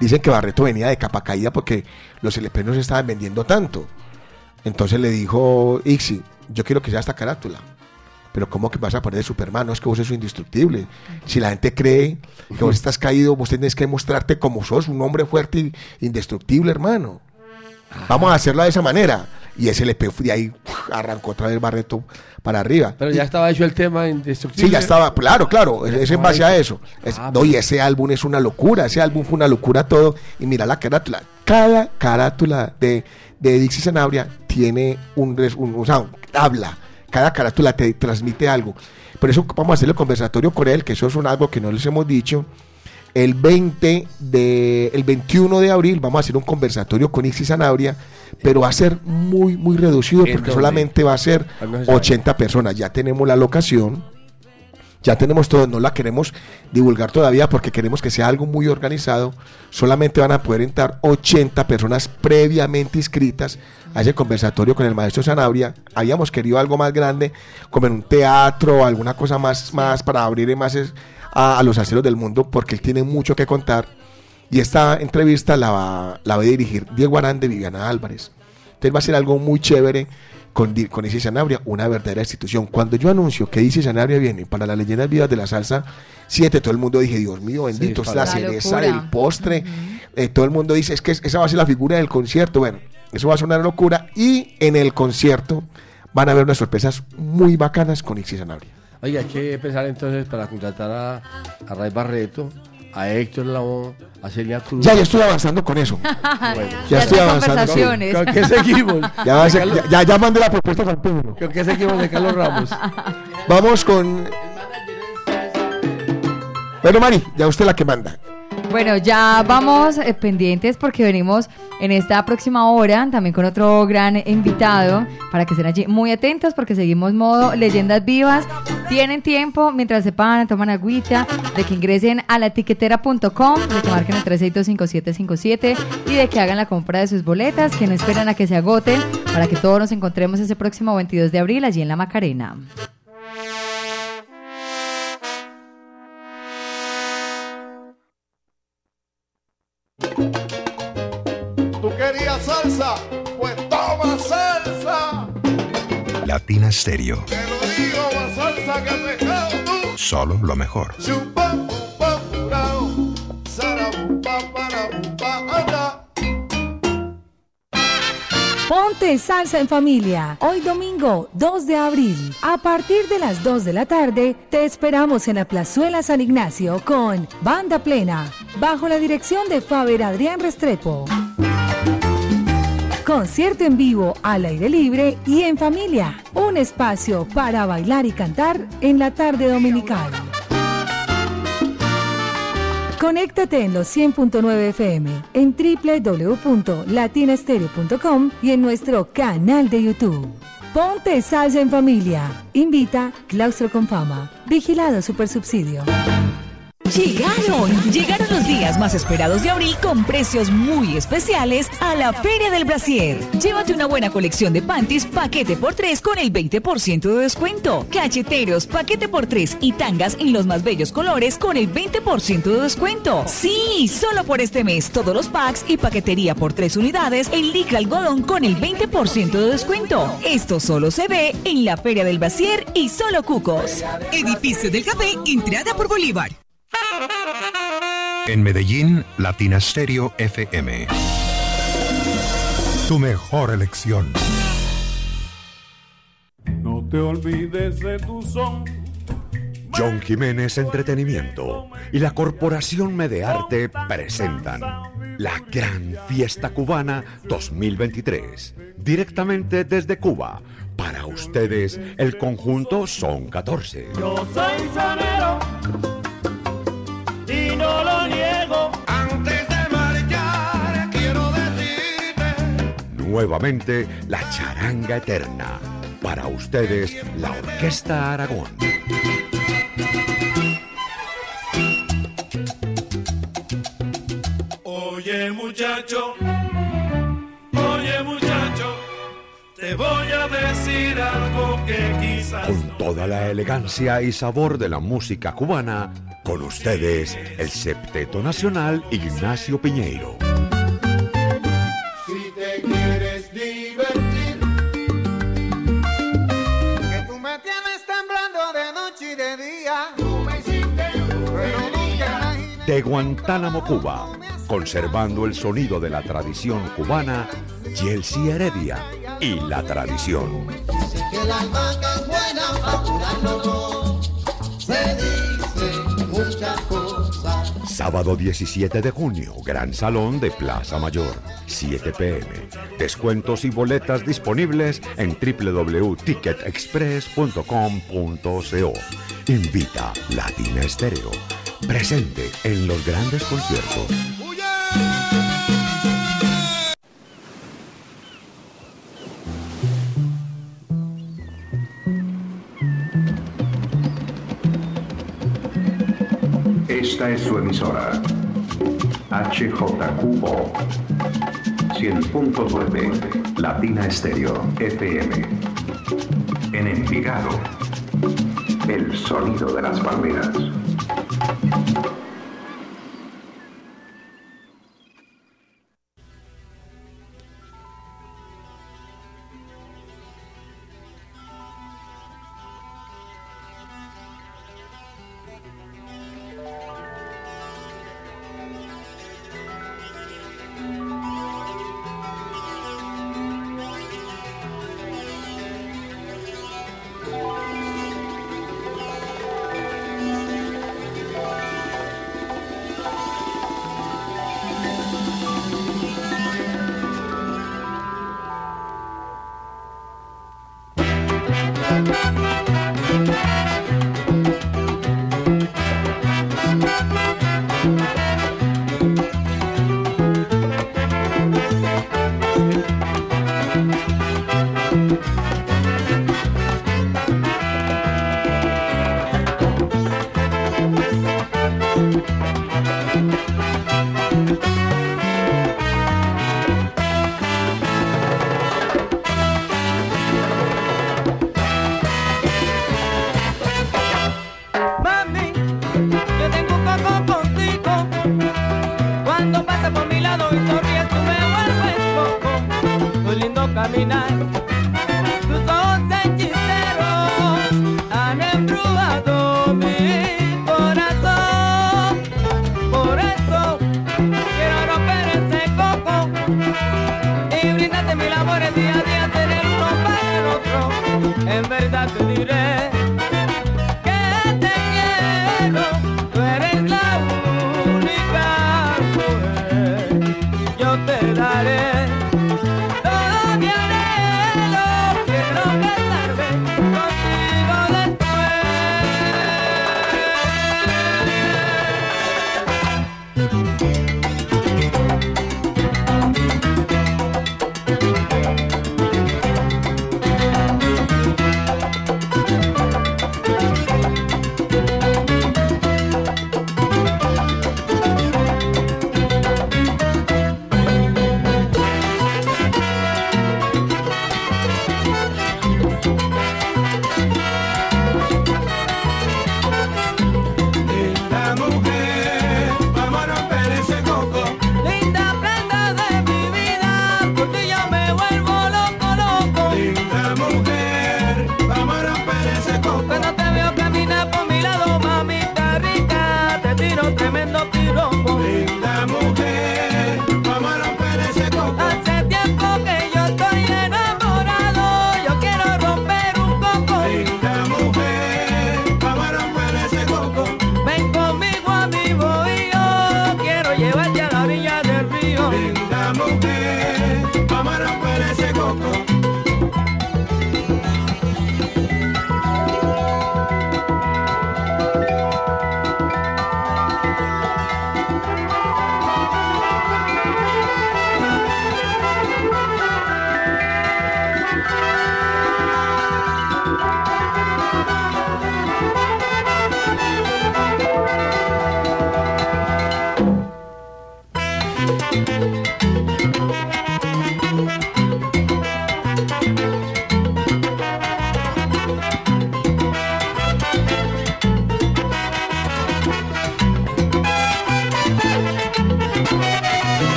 dicen que Barreto venía de capa caída porque los LP no se estaban vendiendo tanto. Entonces le dijo Ixi, yo quiero que sea esta carátula. Pero ¿cómo que vas a poner de Superman? No es que vos sos indestructible. Si la gente cree que vos estás caído, vos tenés que mostrarte como sos, un hombre fuerte y indestructible, hermano. Vamos a hacerlo de esa manera. Y ese LP de ahí arrancó otra vez Barreto para arriba. Pero ya estaba hecho el tema indestructible. Sí, ya estaba, claro, claro, es, es en base a eso. Es- Ah, no, y ese álbum es una locura, ese álbum fue una locura todo. Y mira la carátula, cada carátula de, de Dixie Sanabria tiene un, un, o sea, habla, cada carátula te transmite algo. Por eso vamos a hacer el conversatorio con él, que eso es un algo que no les hemos dicho. El 20 de, el 21 de abril vamos a hacer un conversatorio con Ixi Sanabria, pero va a ser muy, muy reducido ¿En porque dónde? solamente va a ser Ah, no se sabe. 80 personas. Ya tenemos la locación, ya tenemos todo, no la queremos divulgar todavía porque queremos que sea algo muy organizado. Solamente van a poder entrar 80 personas previamente inscritas a ese conversatorio con el maestro Sanabria. Habíamos querido algo más grande, como en un teatro, alguna cosa más, más para abrir más es- a, a los aceros del mundo, porque él tiene mucho que contar. Y esta entrevista la va, la va a dirigir Diego Arande y Viviana Álvarez. Entonces va a ser algo muy chévere con, con Isis Sanabria, una verdadera institución. Cuando yo anuncio que Isis Sanabria viene para las leyendas vivas de la salsa 7, todo el mundo dije, Dios mío, bendito, Sí, es la La cereza del postre. Eh, todo el mundo dice, es que esa va a ser la figura del concierto. Bueno, eso va a ser una locura. Y en el concierto van a haber unas sorpresas muy bacanas con Isis Sanabria. Oye, hay que pensar entonces para contratar a, a Ray Barreto, a Héctor Lavoe, a Celia Cruz. Ya, ya estoy avanzando con eso. Bueno. <laughs> Ya Ya estoy avanzando. conversaciones. ¿Con qué seguimos? <laughs> Ya, va a De ser- Carlos- ya, mandé la propuesta para Pedro. ¿Con qué seguimos de Carlos Ramos? Vamos con. Bueno, Mari, ya usted la que manda. Bueno, ya vamos eh, pendientes porque venimos en esta próxima hora también con otro gran invitado para que estén allí muy atentos porque seguimos modo leyendas vivas. Tienen tiempo mientras se paran, toman agüita, de que ingresen a la etiquetera.com, de que marquen el 3625757 y de que hagan la compra de sus boletas, que no esperan a que se agoten para que todos nos encontremos ese próximo 22 de abril allí en La Macarena. ¿Tú querías salsa? Pues toma salsa. Latina Stereo. Te lo digo, más salsa que pescado tú. Solo lo mejor. Chupa, pupa, purao. Sarabupa, parabupa, anda. Ponte salsa en familia. Hoy domingo 2 de abril. A partir de las 2 de la tarde, te esperamos en la Plazuela San Ignacio con Banda Plena, bajo la dirección de Faber Adrián Restrepo. Concierto en vivo, al aire libre y en familia. Un espacio para bailar y cantar en la tarde dominical. Conéctate en los 100.9 FM, en www.latinastereo.com y en nuestro canal de YouTube. Ponte salsa en familia. Invita Claustro con Fama. Vigilado Supersubsidio. Llegaron, llegaron los días más esperados de abril con precios muy especiales a la Feria del Brasier. Llévate una buena colección de panties paquete por 3 con el 20% de descuento. Cacheteros paquete por 3 y tangas en los más bellos colores con el 20% de descuento. Sí, solo por este mes todos los packs y paquetería por 3 unidades en licra algodón con el 20% de descuento. Esto solo se ve en la Feria del Brasier y solo Cucos. Edificio del Café, entrada por Bolívar. En Medellín, Latina Stereo FM. Tu mejor elección. No te olvides de tu son. John Jiménez Entretenimiento y la Corporación Medearte presentan la Gran Fiesta Cubana 2023. Directamente desde Cuba. Para ustedes, el conjunto son 14. Yo soy sonero Nuevamente, la Charanga Eterna. Para ustedes, la Orquesta Aragón. Oye muchacho, oye muchacho, te voy a decir algo que quizás Con toda la elegancia y sabor de la música cubana, con ustedes, el Septeto Nacional Ignacio Piñeiro. Nunca imaginé De Guantánamo, Cuba, conservando el sonido de la tradición cubana, Yelsi Heredia y la tradición. Sábado 17 de junio, Gran Salón de Plaza Mayor, 7 pm. Descuentos y boletas disponibles en www.ticketexpress.com.co. Invita Latina Estéreo. Presente en los grandes conciertos. Esta es su emisora. HJQO 100.9 Latina Estéreo FM. En Envigado. El sonido de las palmeras.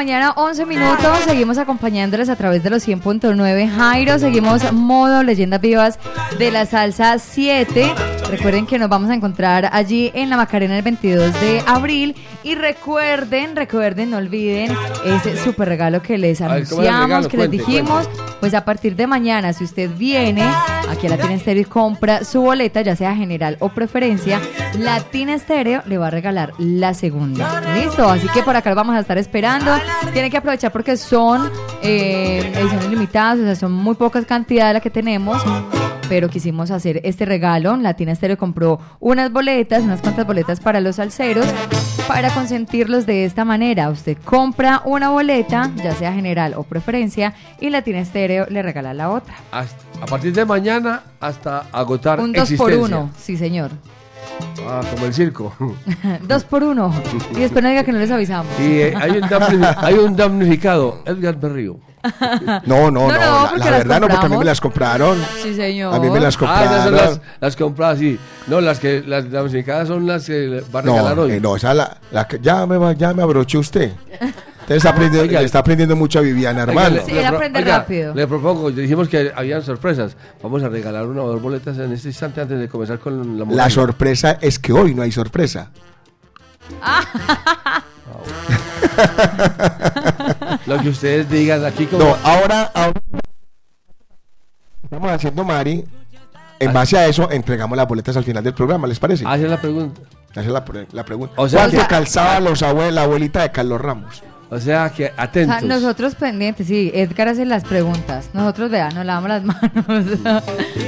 Mañana, 11 minutos. Seguimos acompañándoles a través de los 100.9 Jairo. Seguimos modo Leyendas Vivas de la Salsa 7. Recuerden que nos vamos a encontrar allí en la Macarena el 22 de abril. Y recuerden, recuerden, no olviden ese super regalo que les A ver, ¿cómo era el anunciamos, regalo? que les Cuente, dijimos. Pues a partir de mañana, si usted viene aquí a Latina Estéreo y compra su boleta, ya sea general o preferencia, Latina Estéreo le va a regalar la segunda. ¿Listo? Así que por acá lo vamos a estar esperando. Tiene que aprovechar porque son eh, ediciones limitadas, o sea, son muy pocas cantidades las que tenemos. Pero quisimos hacer este regalo. Latina Estéreo compró unas boletas, unas cuantas boletas para los salseros, para consentirlos de esta manera. Usted compra una boleta, ya sea general o preferencia, y Latina Estéreo le regala la otra. Hasta- a partir de mañana hasta agotar Un dos por existencia. uno, sí señor. Ah, como el circo. <laughs> dos por uno. Y después no diga que no les avisamos. Y eh, hay, un damnifi- <laughs> hay un damnificado, Edgar Berrío. No, no, No, no, no, la, verdad no, porque a mí me las compraron. Sí, señor. A mí me las Ah, esas son compraron. las, las compradas, sí. No, las que las damnificadas son las que va a regalar No, hoy. eh, no, esa la, la que ya me, va- ya me abrochó usted. <laughs> Está aprendiendo, Oiga. le está aprendiendo mucho a Viviana, hermano. le- Sí, le aprende oiga, rápido. Le propongo, dijimos que habían sorpresas. Vamos a regalar una o dos boletas en este instante antes de comenzar con la La montaña. sorpresa es que hoy no hay sorpresa. <laughs> Lo que ustedes digan aquí como... No, ahora, ahora estamos haciendo Mari. En base a eso, entregamos las boletas al final del programa, ¿les parece? Ah, es la pregunta. Es la, pre- la pregunta. O sea, ¿Cuánto o sea- calzaba los abue- la abuelita de Carlos Ramos? O sea, que O sea, atentos. nosotros pendientes, sí, Edgar hace las preguntas. Nosotros, vean, nos lavamos las <laughs> manos.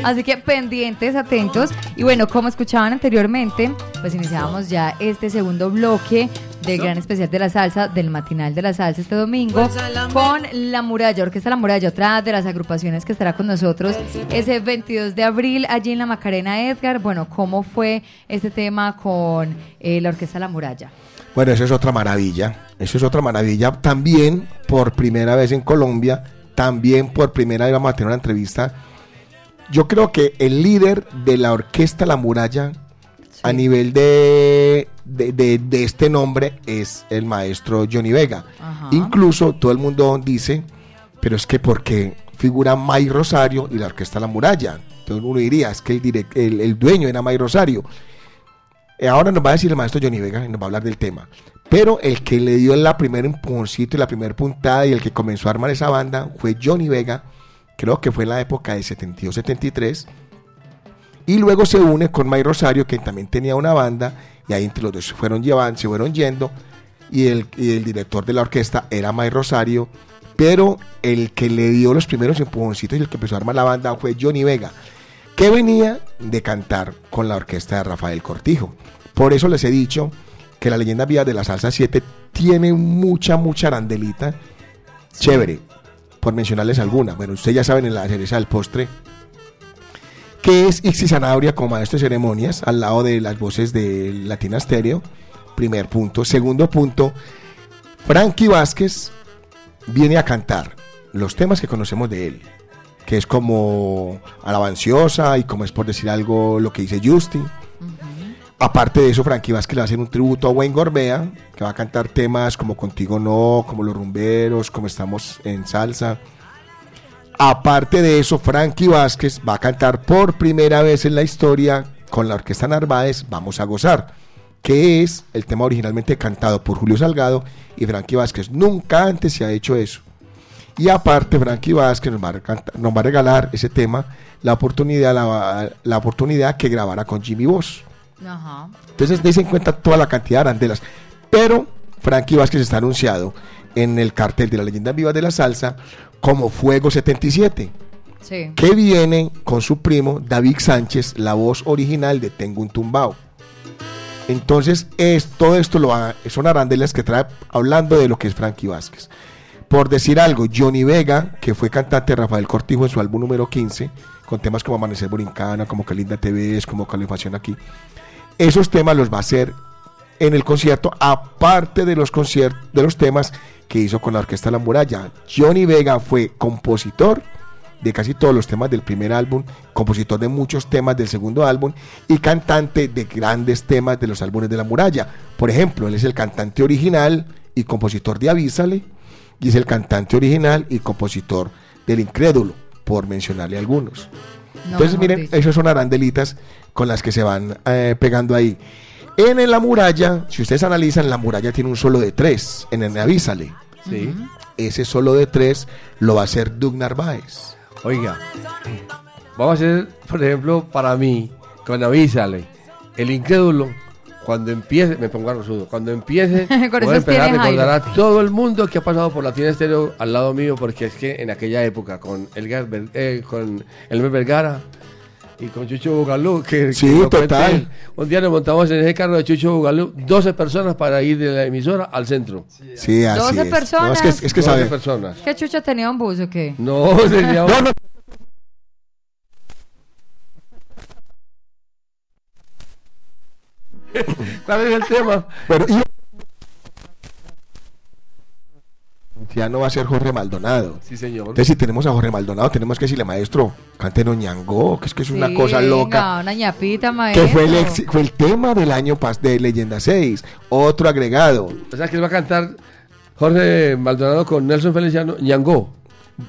Así que pendientes, atentos. Y bueno, como escuchaban anteriormente, pues iniciábamos ya este segundo bloque del gran especial de la salsa, del matinal de la salsa este domingo, con La Muralla, Orquesta La Muralla, otra de las agrupaciones que estará con nosotros ese 22 de abril allí en la Macarena Edgar. Bueno, ¿cómo fue este tema con eh, la Orquesta La Muralla? Bueno, eso es otra maravilla. Eso es otra maravilla. También por primera vez en Colombia, también por primera vez vamos a tener una entrevista. Yo creo que el líder de la orquesta La Muralla a nivel de, de, de- de este nombre es el maestro Johnny Vega. Ajá. Incluso todo el mundo dice, pero es que porque figura May Rosario y la orquesta La Muralla. Entonces uno diría, es que el, direc- el, el dueño era May Rosario. Eh, Ahora nos va a decir el maestro Johnny Vega y nos va a hablar del tema. Pero el que le dio la primer empujoncito y la primera puntada y el que comenzó a armar esa banda fue Johnny Vega. Creo que fue en la época de 72-73. Y luego se une con May Rosario, que también tenía una banda. Y ahí entre los dos se fueron fueron yendo. Y el, y el director de la orquesta era May Rosario. Pero el que le dio los primeros empujoncitos y el que empezó a armar la banda fue Johnny Vega venía de cantar con la orquesta de Rafael Cortijo. Por eso les he dicho que la leyenda viva de la salsa 7 tiene mucha, mucha arandelita. Chévere, por mencionarles alguna. Bueno, ustedes ya saben en la cereza del postre que es Ixi Zanabria como maestro de ceremonias al lado de las voces de Latina Stereo. Primer punto. Segundo punto, Frankie Vázquez viene a cantar los temas que conocemos de él que es como alabanciosa y como es por decir algo lo que dice Justin. Aparte de eso, Frankie Vázquez le va a hacer un tributo a Wayne Gorbea, que va a cantar temas como Contigo No, como Los Rumberos, como Estamos en Salsa. Aparte de eso, Frankie Vázquez va a cantar por primera vez en la historia con la Orquesta Narváez Vamos a Gozar, que es el tema originalmente cantado por Julio Salgado y Frankie Vázquez. Nunca antes se ha hecho eso. Y aparte, Frankie Vázquez nos va a, nos va a regalar ese tema, la oportunidad, la, la oportunidad que grabara con Jimmy Voss. Ajá. Entonces, dése en cuenta toda la cantidad de arandelas. Pero Frankie Vázquez está anunciado en el cartel de la leyenda viva de la salsa como Fuego 77, Sí. que viene con su primo David Sánchez, la voz original de Tengo un Tumbao. Entonces, es, todo esto lo son arandelas que trae hablando de lo que es Frankie Vázquez. Por decir algo, Johnny Vega, que fue cantante de Rafael Cortijo en su álbum número 15, con temas como Amanecer Borincana, como Que linda te ves, como Calefacción aquí. Esos temas los va a hacer en el concierto, aparte de los, de los temas que hizo con la Orquesta La Muralla. Johnny Vega fue compositor de casi todos los temas del primer álbum, compositor de muchos temas del segundo álbum y cantante de grandes temas de los álbumes de La Muralla. Por ejemplo, él es el cantante original y compositor de Avísale y es el cantante original y compositor del Incrédulo, por mencionarle algunos. No, Entonces, miren, dicho. esas son arandelitas con las que se van eh, pegando ahí. En, en la muralla, si ustedes analizan, la muralla tiene un solo de tres. En el Avísale. Sí. Ese solo de tres lo va a hacer Doug Narváez. Oiga, vamos a hacer, por ejemplo, para mí, con Avísale, el incrédulo, cuando empiece, me pongo arrozudo, cuando empiece, <laughs> voy a empezar a recordar a todo el mundo que ha pasado por la tienda estéreo al lado mío, porque es que en aquella época, con Elgar, Ver- eh, con Elmer Vergara y con Chucho Bugalú, que, Sí, que total. él, un día nos montamos en ese carro de Chucho Bugalú, 12 personas para ir de la emisora al centro. Sí, así 12 es. personas. No, es que, es que 12 sabe. personas. ¿Qué chucha tenía un bus o qué? No, <laughs> sería No, no. <laughs> ¿Cuál es el tema? Pero, y- Ya no va a ser Jorge Maldonado. Sí, señor. Entonces, si tenemos a Jorge Maldonado, tenemos que decirle, maestro, cántenos ñangó, que es que es una Sí, cosa loca. Una ñapita, maestro. Que fue el, ex- fue el tema del año pas de Leyenda 6. Otro agregado. O sea que él va a cantar Jorge Maldonado con Nelson Feliciano Ñangó.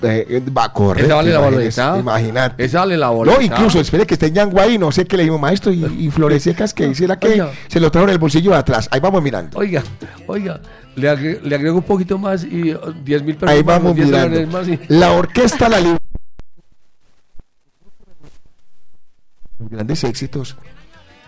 Eh, va a correr. Esa vale la boleta. Imagínate. Esa vale la boleta. No, incluso, espere que esté Ñango ahí, no sé qué le dijimos, maestro, y, y Flores <laughs> Secas, que hiciera que Oiga. se lo trajo en el bolsillo de atrás. Ahí vamos mirando. Oiga, oiga, le, agre- le agrego un poquito más y oh, 10 mil pesos Ahí vamos 10 mirando. dólares más y- <laughs> La orquesta La Libertad. Grandes éxitos.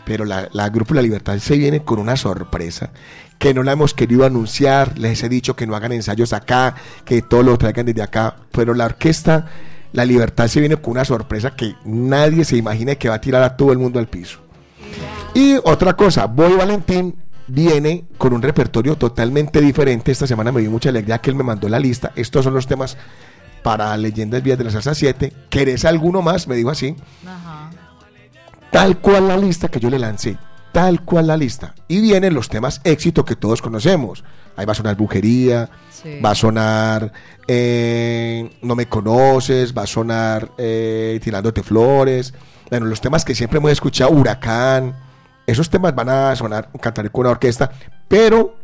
Pero la, Grupo La Libertad se viene con una sorpresa que no la hemos querido anunciar. Les he dicho que no hagan ensayos acá, que todo lo traigan desde acá. Pero la orquesta La Libertad se viene con una sorpresa que nadie se imagina que va a tirar a todo el mundo al piso. Y otra cosa, Boy Valentín viene con un repertorio totalmente diferente. Esta semana me dio mucha alegría que él me mandó la lista. Estos son los temas para Leyendas Vías de la Salsa 7. ¿Querés alguno más? Me dijo así. Tal cual la lista que yo le lancé. Tal cual la lista. Y vienen los temas éxito que todos conocemos. Ahí va a sonar Brujería, Sí. va a sonar eh, No me conoces, va a sonar eh, Tirándote flores. Bueno, los temas que siempre hemos escuchado, Huracán. Esos temas van a sonar, cantar con una orquesta, pero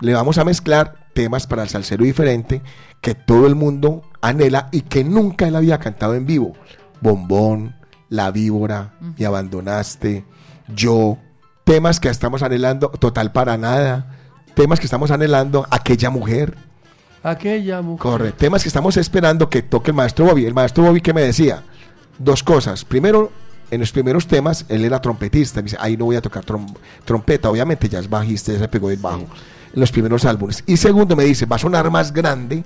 le vamos a mezclar temas para el salsero diferente que todo el mundo anhela y que nunca él había cantado en vivo. Bombón, La Víbora, Me Abandonaste, Yo, temas que estamos anhelando, Total para Nada, temas que estamos anhelando, Aquella Mujer, Aquella mujer. corre, temas que estamos esperando que toque el maestro Bobby. El maestro Bobby que me decía dos cosas. Primero, en los primeros temas, él era trompetista. Me dice, ahí no voy a tocar trom- trompeta. Obviamente ya es bajista, ya se pegó el bajo. En los primeros álbumes. Y segundo, me dice, va a sonar más grande,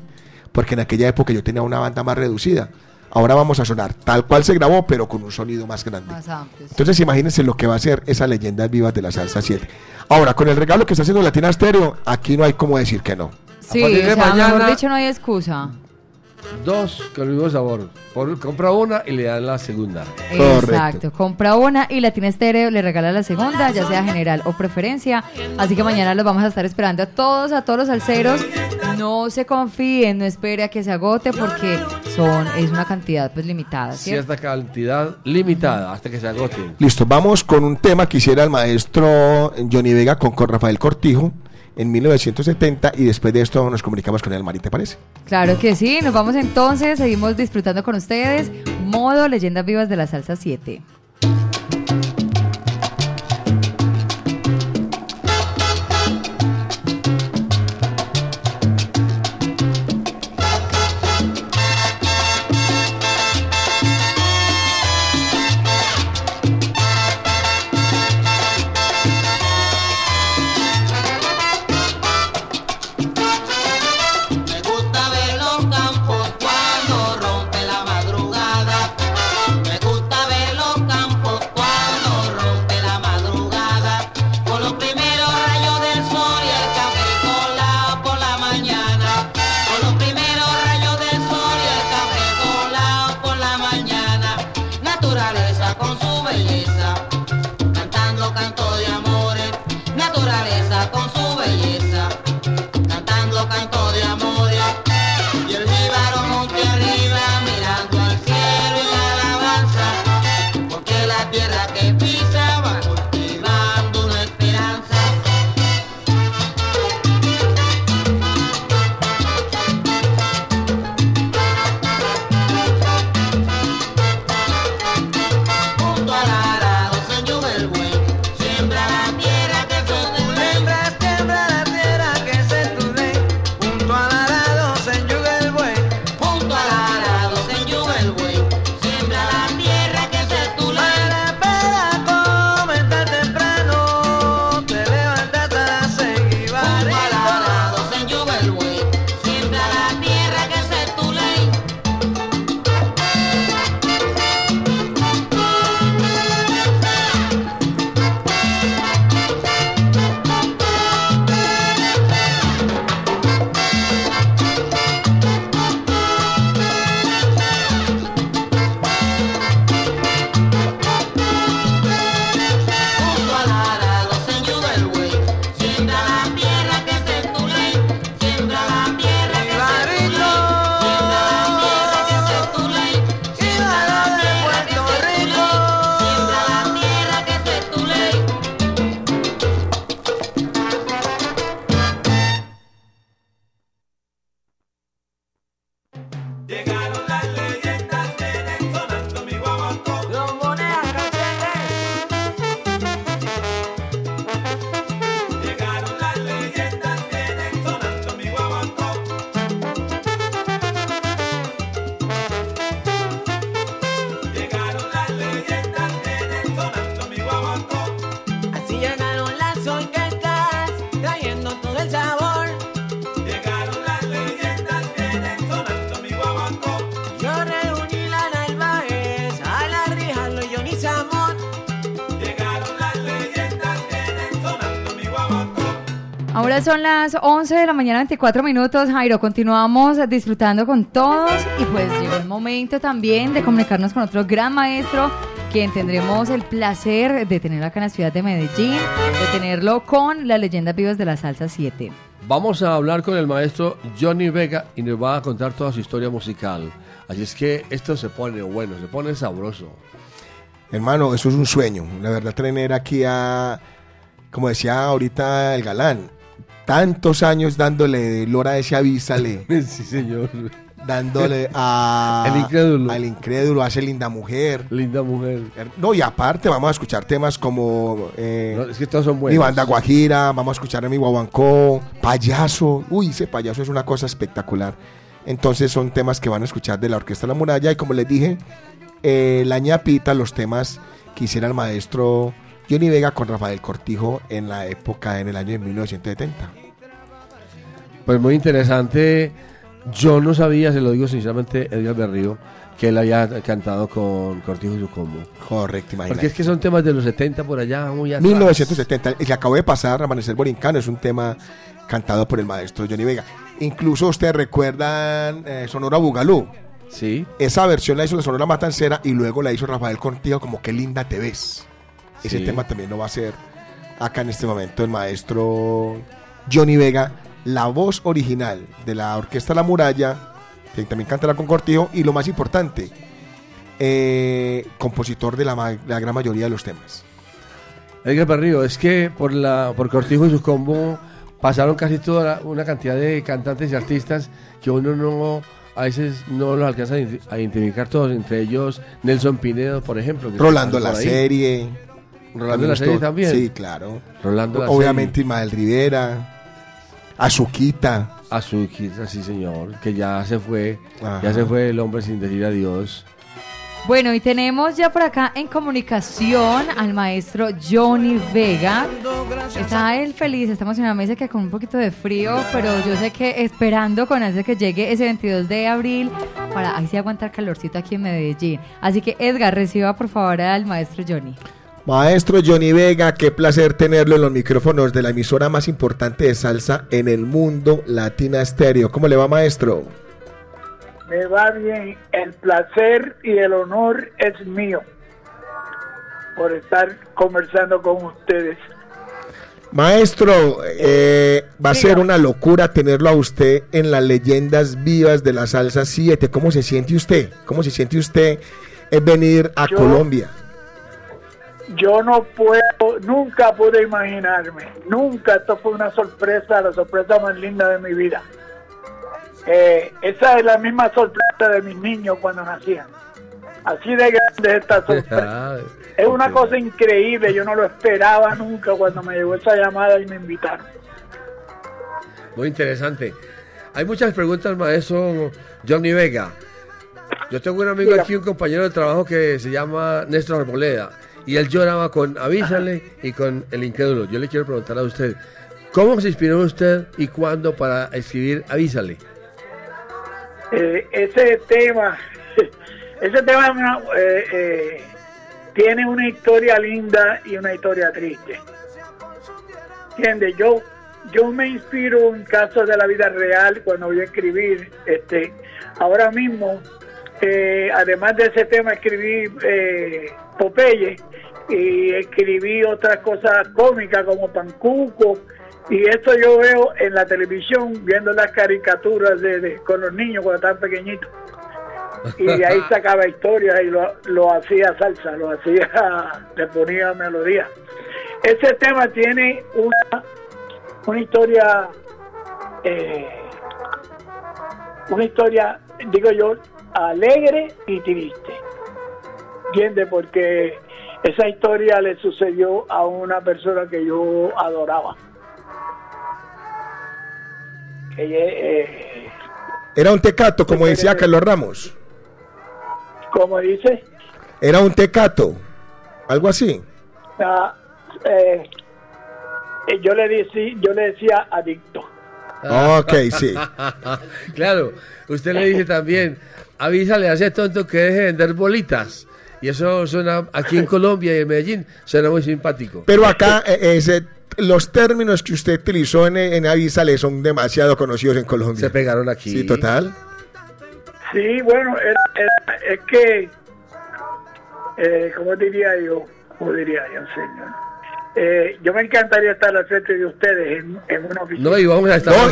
porque en aquella época yo tenía una banda más reducida. Ahora vamos a sonar tal cual se grabó, pero con un sonido más grande. Más. Entonces imagínense lo que va a ser esa leyenda vivas de la salsa 7. Ahora, con el regalo que está haciendo Latina Stereo, aquí no hay como decir que no. Sí, partir o sea, mañana- mejor dicho, no hay excusa. Dos con el mismo sabor. Por, compra una y le dan la segunda. Exacto. Compra una y Latina Estéreo le regala la segunda, ya sea general o preferencia. Así que mañana los vamos a estar esperando a todos, a todos los alceros. No se confíen, no espere a que se agote porque son es una cantidad pues limitada, ¿cierto? Cierta cantidad limitada hasta que se agoten. Listo, vamos con un tema que hiciera el maestro Johnny Vega con, con Rafael Cortijo en 1970 y después de esto nos comunicamos con el Mari, ¿te parece? Claro que sí, nos vamos entonces, seguimos disfrutando con ustedes. Modo Leyendas Vivas de la Salsa 7. Ahora son las 11 de la mañana, 24 minutos. Jairo, continuamos disfrutando con todos y pues llegó el momento también de comunicarnos con otro gran maestro, quien tendremos el placer de tener acá en la ciudad de Medellín, de tenerlo con las leyendas vivas de la salsa 7. Vamos a hablar con el maestro Johnny Vega y nos va a contar toda su historia musical. Así es que esto se pone bueno, se pone sabroso. Hermano, eso es un sueño. La verdad, tener aquí a, como decía ahorita el galán, tantos años dándole lora de ese avísale. <laughs> sí, señor. Dándole a. <laughs> El incrédulo. Al incrédulo, hace linda mujer. Linda mujer. No, y aparte vamos a escuchar temas como. eh, No, es que todos son mi buenos. banda Guajira, vamos a escuchar a mi guaguancó, payaso. Uy, ese payaso es una cosa espectacular. Entonces son temas que van a escuchar de la Orquesta La Muralla. Y como les dije, eh, la ñapita, los temas que hiciera el maestro Johnny Vega con Rafael Cortijo en la época, en el año de 1970. Pues muy interesante. Yo no sabía, se lo digo sinceramente, Edgar Berrío, que él había cantado con Cortijo y su combo. Correcto, imagínate. Porque es que son temas de los 70 por allá, muy atrás. 1970, el que acabo de pasar, Amanecer Borincano, es un tema cantado por el maestro Johnny Vega. Incluso ustedes recuerdan eh, Sonora Bugalú. Sí. Esa versión la hizo la Sonora Matancera y luego la hizo Rafael Cortijo como Qué linda te ves. Ese Sí. tema también lo va a hacer acá en este momento el maestro Johnny Vega, la voz original de la Orquesta La Muralla, que también cantará con Cortijo, y lo más importante, eh, compositor de la, la gran mayoría de los temas. Edgar Berrío, es que por la por Cortijo y su combo pasaron casi toda la- una cantidad de cantantes y artistas que uno no a veces no los alcanza a ident- a identificar todos, entre ellos Nelson Pinedo, por ejemplo. que Rolando la serie. Rolando la serie también. Sí, claro. Rolando la Obviamente Ismael Rivera, Azuquita. Azuquita, sí señor, que ya se fue, Ajá. ya se fue el hombre sin decir adiós. Bueno, y tenemos ya por acá en comunicación al maestro Johnny Vega. Está él feliz, estamos en una mesa que con un poquito de frío, pero yo sé que esperando con ese que llegue ese 22 de abril para ahí sí aguantar calorcito aquí en Medellín. Así que Edgar, reciba por favor al maestro Johnny. Maestro Johnny Vega, qué placer tenerlo en los micrófonos de la emisora más importante de salsa en el mundo, Latina Stereo. ¿Cómo le va, maestro? Me va bien, el placer y el honor es mío por estar conversando con ustedes. Maestro, eh, va a ser una locura tenerlo a usted en las leyendas vivas de la salsa 7. ¿Cómo se siente usted? ¿Cómo se siente usted en venir a Yo- Colombia? Yo no puedo, nunca pude imaginarme, nunca, esto fue una sorpresa, la sorpresa más linda de mi vida. Eh, esa es la misma sorpresa de mis niños cuando nacían. Así de grande es esta <laughs> sorpresa. Es una cosa increíble, yo no lo esperaba nunca cuando me llegó esa llamada y me invitaron. Muy interesante. Hay muchas preguntas, maestro Johnny Vega. Yo tengo un amigo aquí, un compañero de trabajo que se llama Néstor Arboleda. Y él lloraba con Avísale y con El Incrédulo. Yo le quiero preguntar a usted, ¿cómo se inspiró usted y cuándo para escribir Avísale? Eh, ese tema, <laughs> ese tema eh, eh, tiene una historia linda y una historia triste. ¿Entiendes? Yo, yo me inspiro en casos de la vida real cuando voy a escribir. Este, ahora mismo, eh, además de ese tema, escribí eh, Popeye y escribí otras cosas cómicas como Pancuco. Y esto yo veo en la televisión, viendo las caricaturas de, con los niños cuando estaban pequeñitos. Y de ahí sacaba historias y lo, lo hacía salsa, lo hacía, <laughs> le ponía melodía. Ese tema tiene una, una historia, eh, una historia, digo yo, alegre y triste. ¿Entiendes? Porque esa historia le sucedió a una persona que yo adoraba. Ella, eh, Era un tecato, como decía Carlos Ramos. como dice, Era un tecato, algo así. ah, eh, eh, yo le decía, yo le decía adicto. Ok, sí. <laughs> claro, usted le dice también, avísale a ese tonto que deje de vender bolitas. Y eso suena aquí en Colombia y en Medellín, suena muy simpático. Pero acá eh, ese, los términos que usted utilizó en, en Avísale son demasiado conocidos en Colombia. Se pegaron aquí. Sí, total. Sí, bueno, era- era- es que, eh, ¿cómo diría yo? ¿Cómo diría yo, señor? Eh, yo me encantaría estar al frente de ustedes en, en una oficina. No, y vamos a estar No.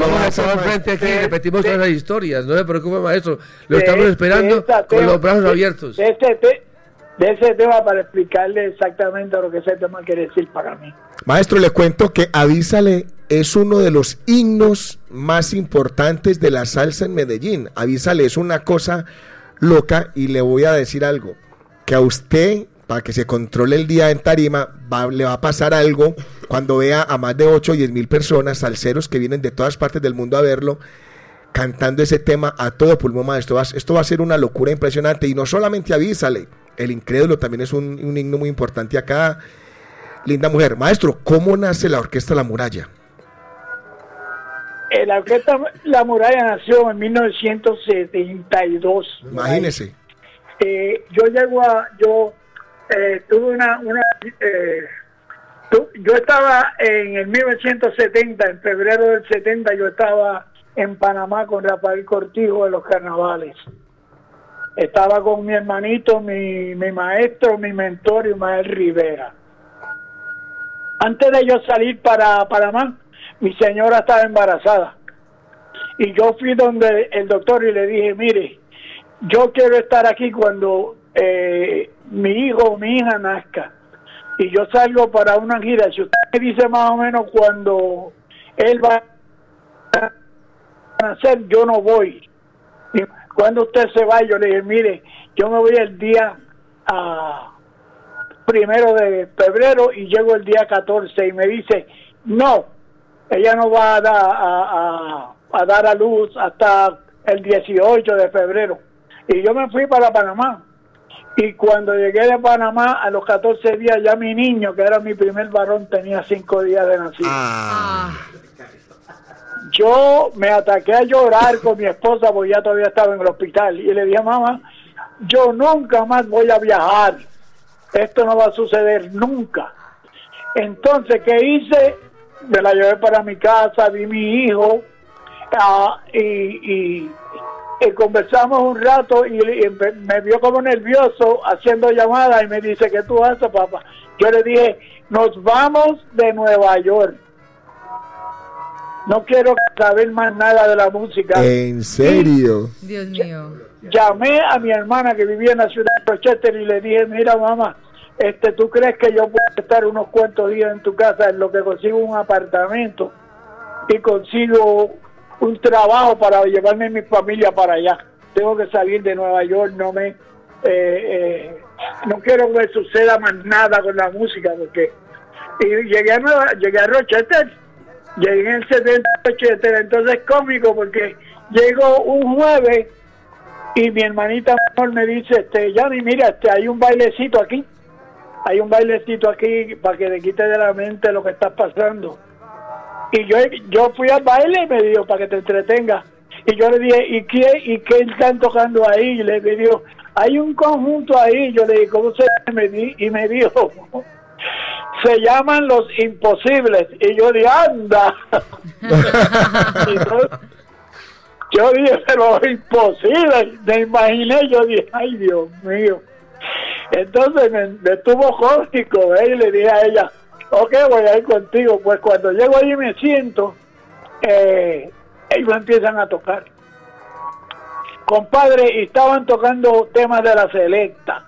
Vamos a estar al frente aquí y repetimos todas las historias. No se preocupe, maestro. Lo de- estamos de esperando con tema- los brazos de- abiertos. De ese, te- de ese tema para explicarle exactamente lo que ese tema quiere decir para mí. Maestro, le cuento que Avísale es uno de los himnos más importantes de la salsa en Medellín. Avísale es una cosa loca y le voy a decir algo, que a usted, para que se controle el día en tarima, va- le va a pasar algo cuando vea a más de 8 o 10 mil personas, salseros que vienen de todas partes del mundo a verlo, cantando ese tema a todo pulmón, maestro. Va- Esto va a ser una locura impresionante y no solamente Avísale, el incrédulo también es un, un himno muy importante acá. Linda mujer. Maestro, ¿cómo nace la Orquesta La Muralla? Eh, la orquesta La Muralla nació en 1972. Imagínese. Eh, yo llego a, yo eh, tuve una, una eh, tu- yo estaba en el 1970, en febrero del 70, yo estaba en Panamá con Rafael Cortijo de los carnavales. Estaba con mi hermanito, mi, mi maestro, mi mentor, Ismael Rivera. Antes de yo salir para Panamá, mi señora estaba embarazada. Y yo fui donde el doctor y le dije, mire, yo quiero estar aquí cuando eh, mi hijo o mi hija nazca. Y yo salgo para una gira. Si usted me dice más o menos cuando él va a nacer, yo no voy. Y cuando usted se va, yo le dije, mire, yo me voy el día ah, primero de febrero y llego el día 14 y me dice, no, ella no va a dar a, a- a dar a luz hasta el 18 de febrero. Y yo me fui para Panamá. Y cuando llegué de Panamá, a los 14 días, ya mi niño, que era mi primer varón, tenía 5 días de nacido. Yo me ataqué a llorar con mi esposa porque ya todavía estaba en el hospital. Y le dije, mamá, yo nunca más voy a viajar. Esto no va a suceder nunca. Entonces, ¿qué hice? Me la llevé para mi casa, vi mi hijo ah, y, y- y conversamos un rato y, y me vio como nervioso haciendo llamadas y me dice, ¿qué tú haces, papá? Yo le dije, nos vamos de Nueva York. No quiero saber más nada de la música. ¿En serio? Dios mío. Llamé a mi hermana que vivía en la ciudad de Rochester y le dije, mira mamá, este, ¿tú crees que yo puedo estar unos cuantos días en tu casa en lo que consigo un apartamento y consigo un trabajo para llevarme mi familia para allá? Tengo que salir de Nueva York, no me... eh, eh, no quiero que suceda más nada con la música porque y llegué a llegué a Rochester llegué en el 70 a Rochester entonces es cómico porque llego un jueves y mi hermanita me dice este Yanni mira este hay un bailecito aquí hay un bailecito aquí para que te quite de la mente lo que está pasando y yo yo fui al baile y me dijo para que te entretenga y yo le dije y qué y qué están tocando ahí y le dijo hay un conjunto ahí yo le dije cómo se llama? Y me dijo <laughs> se llaman los imposibles y yo dije anda <laughs> Y yo- dije pero imposible me imaginé yo dije ay Dios mío entonces me, me estuvo cómico ¿eh? y le dije a ella ok voy a ir contigo. Pues cuando llego allí me siento eh, ellos empiezan a tocar. Compadre estaban tocando temas de la selecta.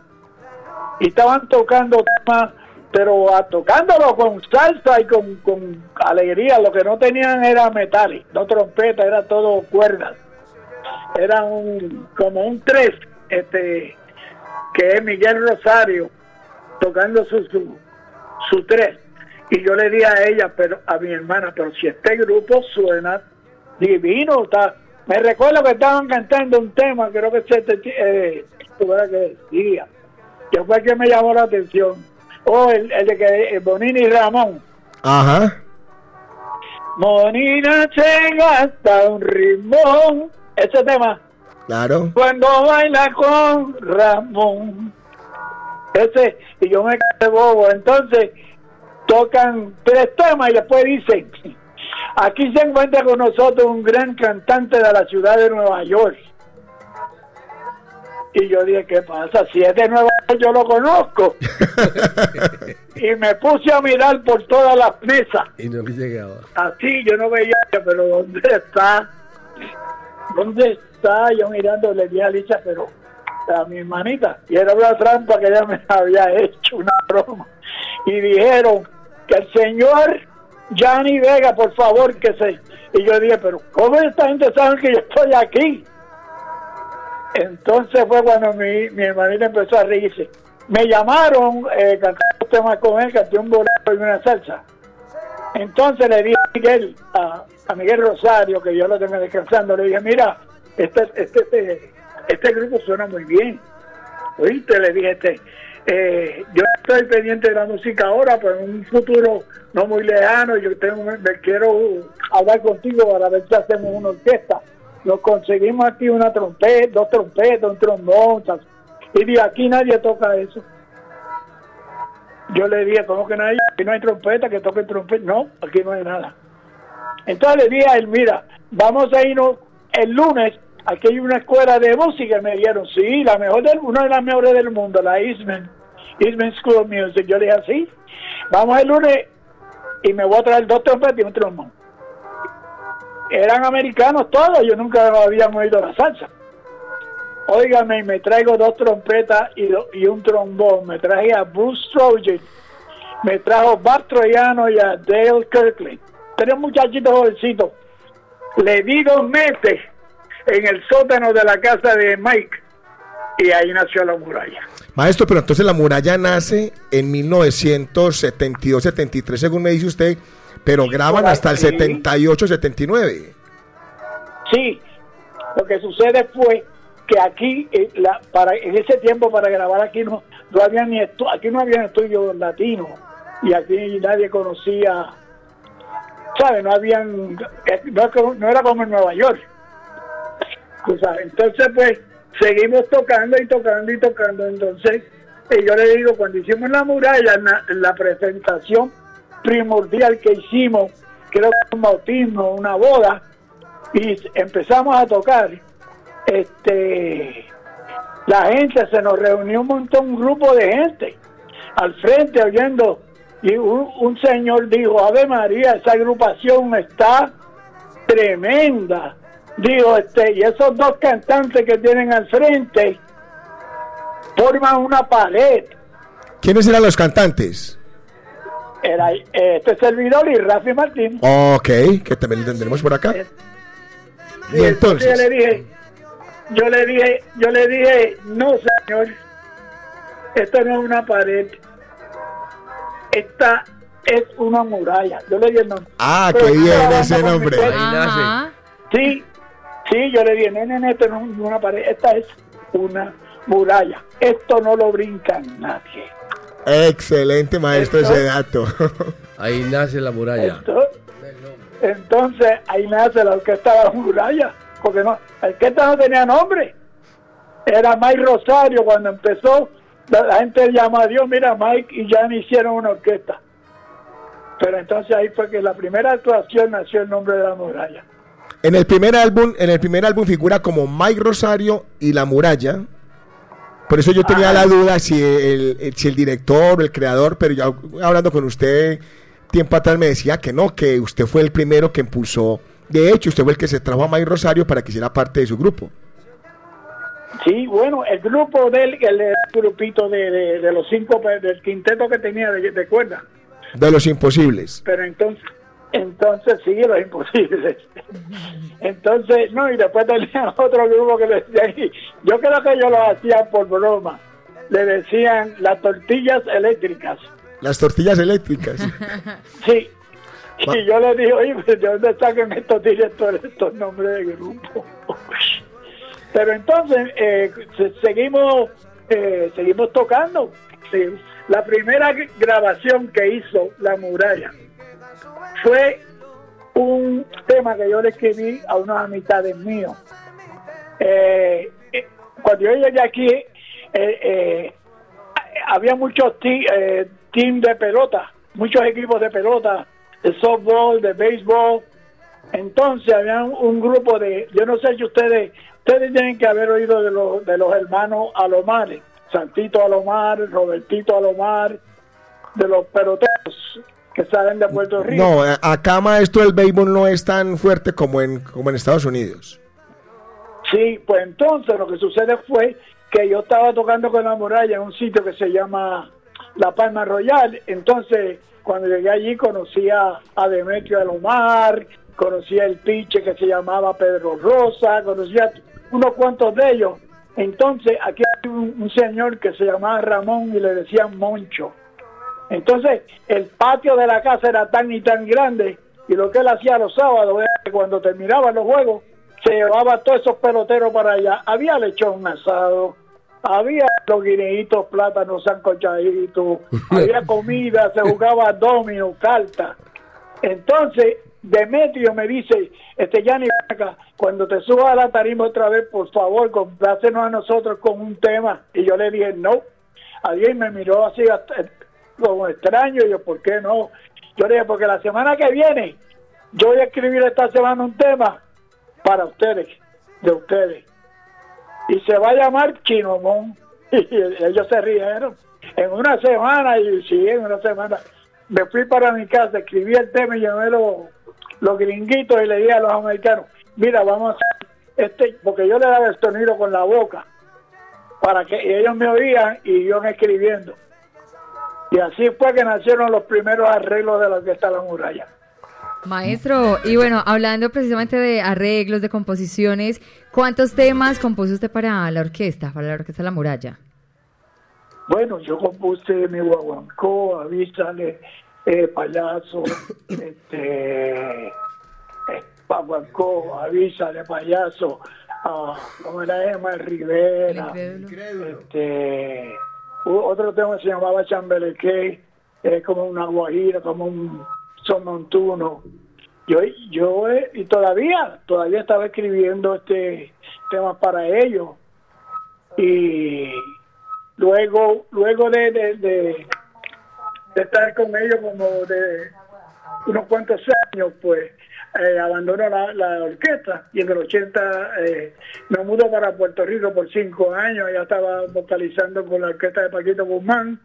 Estaban tocando temas pero a, tocándolo con salsa y con, con alegría. Lo que no tenían era metales no trompeta era todo cuerdas era un como un tres este que es Miguel Rosario tocando su, su tres y yo le di a ella pero a mi hermana pero si este grupo suena divino está me recuerdo que estaban cantando un tema creo que se te eh, ¿cómo era que decía que fue el que me llamó la atención oh el, el de que el Bonini y Ramón Ajá. Monina se gasta un ritmo ese tema Claro. cuando baila con Ramón. Ese, y yo me quedé bobo. Entonces, tocan tres temas y después dicen, <laughs> aquí se encuentra con nosotros un gran cantante de la ciudad de Nueva York. Y yo dije, ¿qué pasa? Si es de Nueva York, yo lo conozco. <laughs> y me puse a mirar por todas las mesas. Y no llegaba. Así yo no veía, pero ¿dónde está? ¿Dónde está? Yo mirando, le dije a Alicia, pero a mi hermanita. Y era una trampa que ella me <laughs> había hecho, una broma. Y dijeron que el señor Johnny Vega, por favor, que se... Y yo dije, pero ¿cómo esta gente sabe que yo estoy aquí? Entonces fue cuando mi, mi hermanita empezó a reírse. Me llamaron, eh, canté un con él, canté un bolero y una salsa. Entonces le dije a Miguel, a, a Miguel Rosario, que yo lo tengo descansando, le dije, mira, este, este, este, este grupo suena muy bien. Oíste, le dije, este, eh, yo estoy pendiente de la música ahora, pero en un futuro no muy lejano, yo tengo, me quiero hablar contigo para ver si hacemos una orquesta. Nos conseguimos aquí una trompeta, dos trompetas, un trombón, y de aquí nadie toca eso. Yo le dije, ¿cómo que nadie? Aquí no hay trompeta, que toque trompeta. No, aquí no hay nada. Entonces le dije a él, mira, vamos a irnos el lunes, aquí hay una escuela de música. Me dijeron, sí, la mejor del, una de las mejores del mundo, la Eastman, Eastman School of Music. Yo le dije, sí, vamos el lunes y me voy a traer dos trompetas y un trombón. Eran americanos todos, yo nunca habían oído la salsa. Óigame, y me traigo dos trompetas y, un trombón. Me traje a Bruce Strojan, me trajo Bob Troyano y a Dale Kirkland. Tres muchachitos jovencitos. Le di dos meses en el sótano de la casa de Mike y ahí nació la muralla. Maestro, pero entonces la muralla nace en 1972-73, según me dice usted, pero graban hasta el aquí. 78-79. Sí, lo que sucede fue que aquí, eh, la- para en ese tiempo para grabar aquí no, no había ni estu- aquí no había estudios latinos y aquí nadie conocía, ¿sabes? No habían, eh, no, no era como en Nueva York. Entonces, pues, seguimos tocando y tocando y tocando. Entonces, yo le digo, cuando hicimos la muralla, la, la presentación primordial que hicimos, creo que un bautismo, una boda, y empezamos a tocar, este, la gente se nos reunió un montón, un grupo de gente. al frente oyendo y un, un señor dijo, Ave María, esa agrupación está tremenda. Digo, este, y esos dos cantantes que tienen al frente forman una pared. ¿Quiénes eran los cantantes? Era eh, este servidor y Rafi Martín. Ok, que también lo tendremos por acá. Y yo entonces, le dije, yo le dije, yo le dije, no señor, esto no es una pared, esta es una muralla. Yo le dije, no. ah, Pero qué yo bien ese nombre. esposa. Sí, sí, yo le dije, no, no, no, esto no es una pared, esta es una muralla. Esto no lo brinca nadie. Excelente maestro ese dato. <laughs> Ahí nace la muralla. Entonces ahí nace la orquesta de la muralla, porque no, la orquesta no tenía nombre. Era Mike Rosario cuando empezó, la, la gente llama a Dios, mira Mike, y ya me hicieron una orquesta. Pero entonces ahí fue que la primera actuación nació el nombre de la muralla. En el primer álbum, en el primer álbum figura como Mike Rosario y La Muralla. Por eso yo tenía la duda si el, el- si el director o el creador, pero ya hablando con usted tiempo atrás me decía que no, que usted fue el primero que impulsó. De hecho, usted fue el que se trajo a Mike Rosario para que hiciera parte de su grupo. Sí, bueno, el grupo del el, el grupito de, de- de los cinco, pe- del quinteto que tenía de, de cuerda. De los imposibles. pero entonces entonces sí los imposibles <laughs> entonces no y después tenía <laughs> otro grupo que le decían yo creo que ellos lo hacían por broma. Le decían las tortillas eléctricas. Las tortillas eléctricas. <laughs> sí. Y yo le dije oye ¿de dónde sacan estos directores estos nombres de grupo pero entonces eh, se- seguimos eh, seguimos tocando. Sí. la primera grabación que hizo la muralla fue un tema que yo le escribí a unas amistades míos. Eh, eh, cuando yo llegué aquí, eh, eh, había muchos ti- eh, teams de pelota, muchos equipos de pelota, de softball, de béisbol. Entonces había un, un grupo de, yo no sé si ustedes, ustedes tienen que haber oído de los, de los hermanos Alomares, Santito Alomar, Robertito Alomar, de los peloteros que salen de Puerto Rico. No, a- acá maestro el béisbol no es tan fuerte como en, como en Estados Unidos. Sí, pues entonces lo que sucede fue que yo estaba tocando con la muralla en un sitio que se llama La Palma Royal. Entonces, cuando llegué allí, conocía a Demetrio Alomar, conocía el piche que se llamaba Pedro Rosa, conocía unos cuantos de ellos. Entonces, aquí hay un, un señor que se llamaba Ramón y le decían Moncho. Entonces, el patio de la casa era tan y tan grande, y lo que él hacía los sábados era que cuando terminaban los juegos, se llevaba todos esos peloteros para allá. Había lechón asado, había los guineitos, plátanos sancochaditos, <laughs> había comida, se jugaba domino, carta. Entonces, Demetrio me dice, este Yanni, cuando te subas a la tarima otra vez, por favor, complácenos a nosotros con un tema. Y yo le dije, no. Alguien me miró así hasta- como extraño, yo, ¿por qué no? Yo le dije, porque la semana que viene, yo voy a escribir esta semana un tema para ustedes, de ustedes. Y se va a llamar Chinomón. <laughs> Y ellos se rieron. En una semana, y sí, en una semana, me fui para mi casa, escribí el tema y llamé los, los gringuitos y le dije a los americanos, mira, vamos a este, porque yo le daba el sonido con la boca, para que ellos me oían y iban escribiendo. Y así fue que nacieron los primeros arreglos de la orquesta La Muralla. Maestro, y bueno, hablando precisamente de arreglos, de composiciones, ¿cuántos temas compuso usted para la orquesta, para la orquesta La Muralla? Bueno, yo compuse mi guaguancó, avísale, eh, payaso, <coughs> este, eh, guaguancó, avísale, payaso, ah, como era Emma Rivera, este, u- otro tema se llamaba Chambeleque, es como una guajira, como un son montuno. Yo, yo, eh, y todavía, todavía estaba escribiendo este temas para ellos. Y luego, luego de- de estar con ellos como de unos cuantos años, pues eh, abandono la, la orquesta y en el 80 eh, me mudo para Puerto Rico por cinco años, ya estaba vocalizando con la orquesta de Paquito Guzmán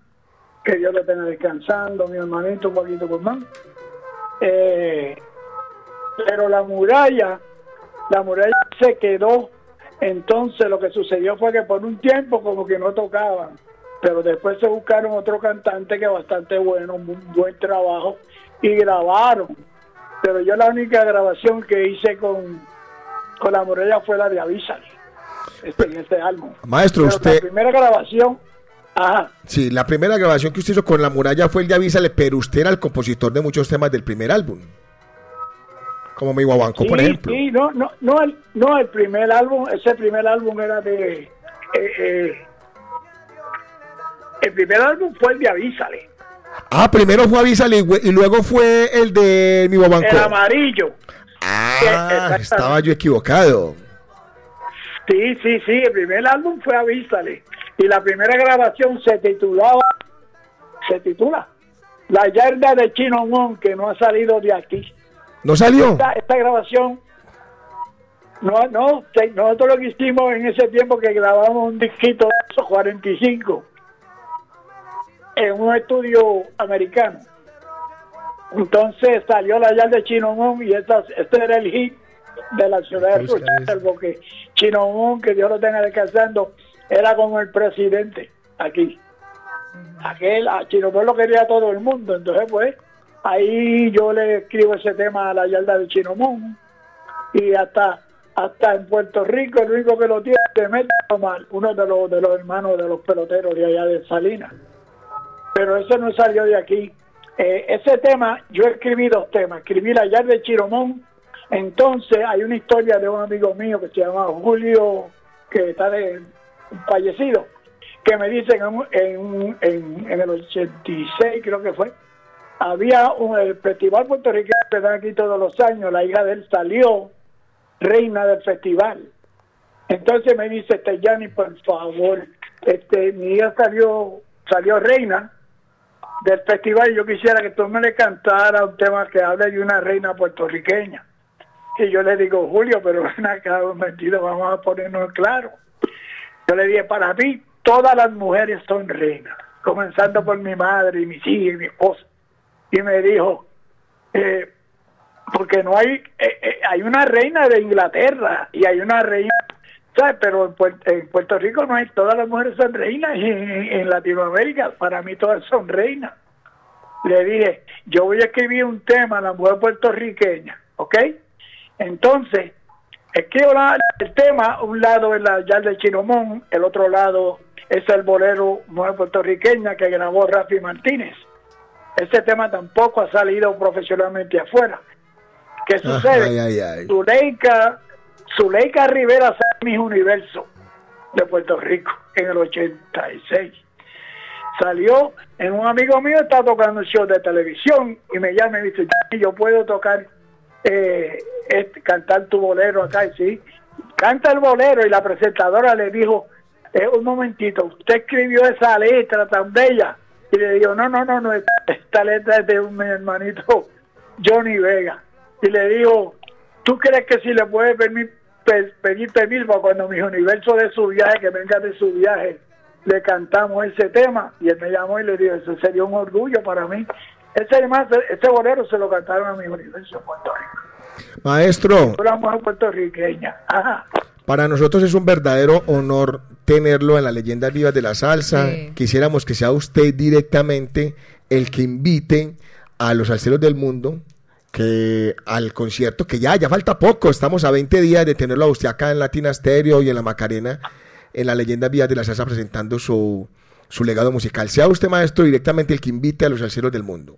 que Dios lo tenga descansando, mi hermanito Paquito Guzmán. Eh, pero la muralla, la muralla se quedó. Entonces lo que sucedió fue que por un tiempo como que no tocaban, pero después se buscaron otro cantante que bastante bueno, un buen trabajo y grabaron. Pero yo la única grabación que hice con, con la muralla fue la de Avísale, este, en este álbum. Maestro, Pero usted- La primera grabación, ajá, Sí, la primera grabación que usted hizo con La Muralla fue el de Avísale, pero usted era el compositor de muchos temas del primer álbum. Como mi guaguancó, por ejemplo. sí, no, no, no, el, no, el primer álbum, ese primer álbum era de... eh, eh, el primer álbum fue el de Avísale, Ah, primero fue Avísale y, luego fue el de mi guaguancó. el amarillo. Ah, estaba yo equivocado. Sí, sí, sí, el primer álbum fue Avísale. Y la primera grabación se titulaba, se titula La yarda de Chino Mon, que no ha salido de aquí. ¿No salió? Esta, esta grabación, no, no, nosotros lo que hicimos en ese tiempo que grabamos un disquito de esos 45 en un estudio americano. Entonces salió la yarda de Chino Mon y esta, este era el hit de la ciudad de Rochester, porque Chino Mon, que Dios lo tenga descansando, era como el presidente aquí. Aquel, a Chino Mon lo quería todo el mundo, entonces pues ahí yo le escribo ese tema a la yarda de Chino Mon y hasta hasta en Puerto Rico el único que lo tiene es Demetrio Omar, uno de los de los hermanos de los peloteros de allá de Salinas pero ese no salió de aquí. Eh, ese tema yo escribí dos temas. Escribí la yarda de Chiromón. Entonces hay una historia de un amigo mío que se llama Julio que está de fallecido que me dice en, en, en, el 86 creo que fue había un festival puertorriqueño que dan aquí todos los años, la hija de él salió reina del festival. Entonces me dice, este Yanni, por favor, este, mi hija salió, salió reina del festival yo quisiera que tú me le cantara un tema que hable de una reina puertorriqueña. Y yo le digo, Julio, pero <laughs> ven acá un momentito, vamos a ponernos claro. Yo le dije, para mí todas las mujeres son reinas, comenzando por mi madre y mis hijas y mi esposa. Y me dijo, eh, porque no hay, eh, eh, hay una reina de Inglaterra y hay una reina, ¿sabes? Pero en, Puer- en Puerto Rico no hay, todas las mujeres son reinas y en, en Latinoamérica para mí todas son reinas. Le dije, yo voy a escribir un tema a la mujer puertorriqueña, ¿ok? Entonces, escribo la- el tema, un lado es la yarda de Chinomón, el otro lado es el bolero mujer puertorriqueña que grabó Rafi Martínez. Ese tema tampoco ha salido profesionalmente afuera. ¿Qué sucede? Zuleika, Zuleika Rivera salió en Mis Universo de Puerto Rico en el 86. Salió en un amigo mío, está tocando un show de televisión y me llama y dice, "Jackie, yo puedo tocar, eh, este, cantar tu bolero acá. Y sí, canta el bolero y la presentadora le dijo, eh, un momentito, usted escribió esa letra tan bella. Y le digo, no, no, no, no, esta, esta letra es de un mi hermanito Johnny Vega. Y le digo, ¿tú crees que si le puede pedir permiso para cuando mis universos de su viaje, que venga de su viaje, le cantamos ese tema? Y él me llamó y le dijo, eso sería un orgullo para mí. Ese, además, ese bolero se lo cantaron a mis universos de Puerto Rico. Maestro, la mujer puertorriqueña. Ajá. para nosotros es un verdadero honor tenerlo en las leyendas vivas de la salsa. Sí. Quisiéramos que sea usted directamente el que invite a los salseros del mundo que al concierto, que ya, ya falta poco, estamos a 20 días de tenerlo a usted acá en Latina Stereo y en la Macarena, en las leyendas vivas de la salsa presentando su, su legado musical. Sea usted, maestro, directamente el que invite a los salseros del mundo.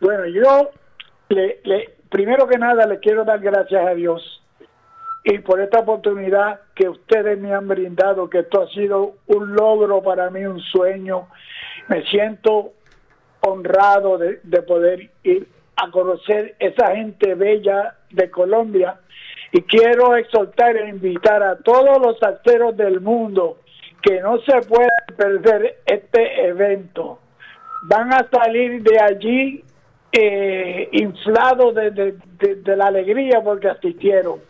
Bueno, yo le, le- primero que nada le quiero dar gracias a Dios y por esta oportunidad que ustedes me han brindado, que esto ha sido un logro para mí, un sueño. Me siento honrado de poder ir a conocer esa gente bella de Colombia y quiero exhortar e invitar a todos los salseros del mundo que no se pueden perder este evento. Van a salir de allí eh, inflados de, de- de- la alegría porque asistieron.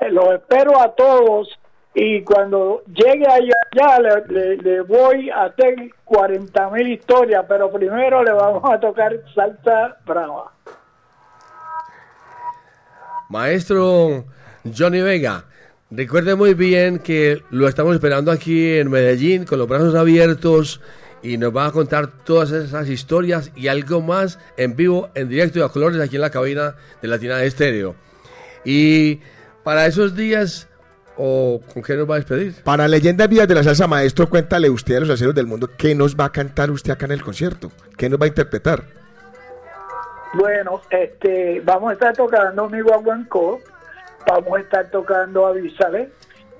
Eh, Los espero a todos y cuando llegue allá le- le voy a hacer 40 mil historias, pero primero le vamos a tocar salsa brava. Maestro Johnny Vega, recuerde muy bien que lo estamos esperando aquí en Medellín con los brazos abiertos y nos va a contar todas esas historias y algo más en vivo, en directo y a colores aquí en la cabina de Latina de Estéreo. Y para esos días, ¿o con qué nos va a despedir? Para Leyendas Vivas de la Salsa, maestro, cuéntale usted a los salseros del mundo qué nos va a cantar usted acá en el concierto, qué nos va a interpretar. Bueno, este, vamos a estar tocando mi guaguancó, vamos a estar tocando Avísale,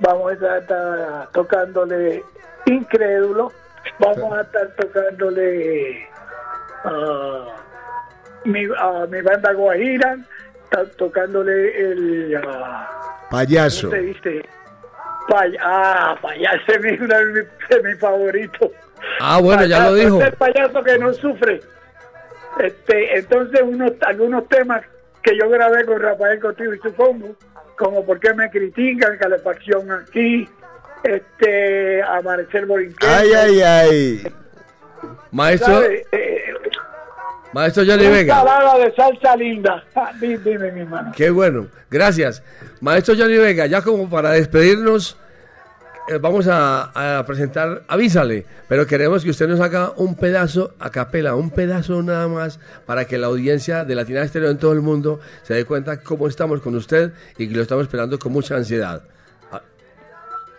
vamos a estar ta- tocándole Incrédulo, vamos a estar tocándole ah, mi, a mi banda Guajira, tocándole el... ah, Payaso. ¿Cómo se dice? Pay- ah, payaso <laughs> es mi, mi, mi favorito. Ah, bueno, ya lo dijo. es el payaso que no sufre. Este, entonces, unos, algunos temas que yo grabé con Rafael Cotillo y su combo, como ¿Por qué me critican? Calefacción aquí, este, Amanecer Borinqueño. Ay, ay, ay. Maestro, ¿sabe? Eh, maestro Johnny una Vega. de salsa linda. Ah, di- dime, mi hermano. Qué bueno, gracias. Maestro Johnny Vega, ya como para despedirnos, eh, vamos a, presentar Avísale, pero queremos que usted nos haga un pedazo a capela, un pedazo nada más, para que la audiencia de Latina Estéreo en todo el mundo se dé cuenta cómo estamos con usted y que lo estamos esperando con mucha ansiedad.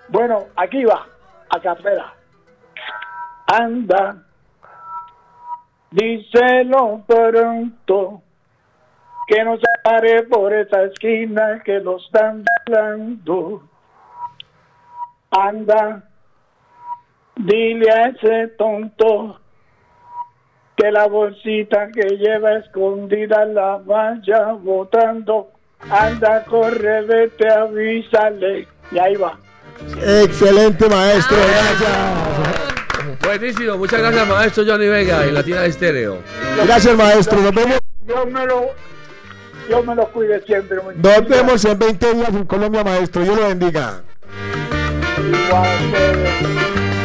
Bueno, aquí va, a capela. Anda, díselo pronto, que no se pare por esa esquina que lo están hablando. Anda, dile a ese tonto que la bolsita que lleva escondida la vaya botando. Anda, corre, vete, avísale. Y ahí va. Excelente, maestro. Gracias. Buenísimo, muchas gracias maestro Johnny Vega y Latina Estéreo. Gracias, maestro. Nos vemos, Dios me lo, Dios me lo cuide siempre. nos vemos en 20 días en Colombia, maestro. Dios lo bendiga. you.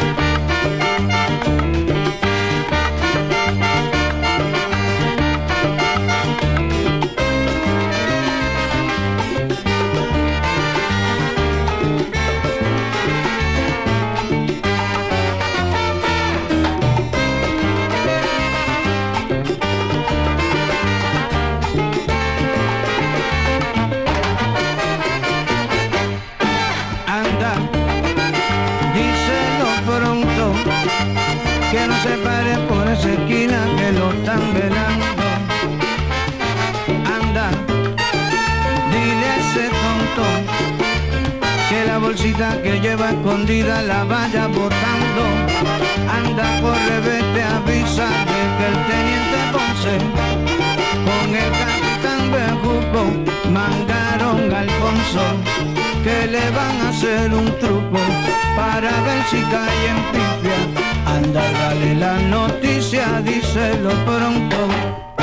La vaya botando. Anda, corre, vete, avisa que el teniente Ponce con el capitán Bejuco mangaron a Alfonso que le van a hacer un truco para ver si cae en pifia. Anda, dale la noticia, díselo pronto.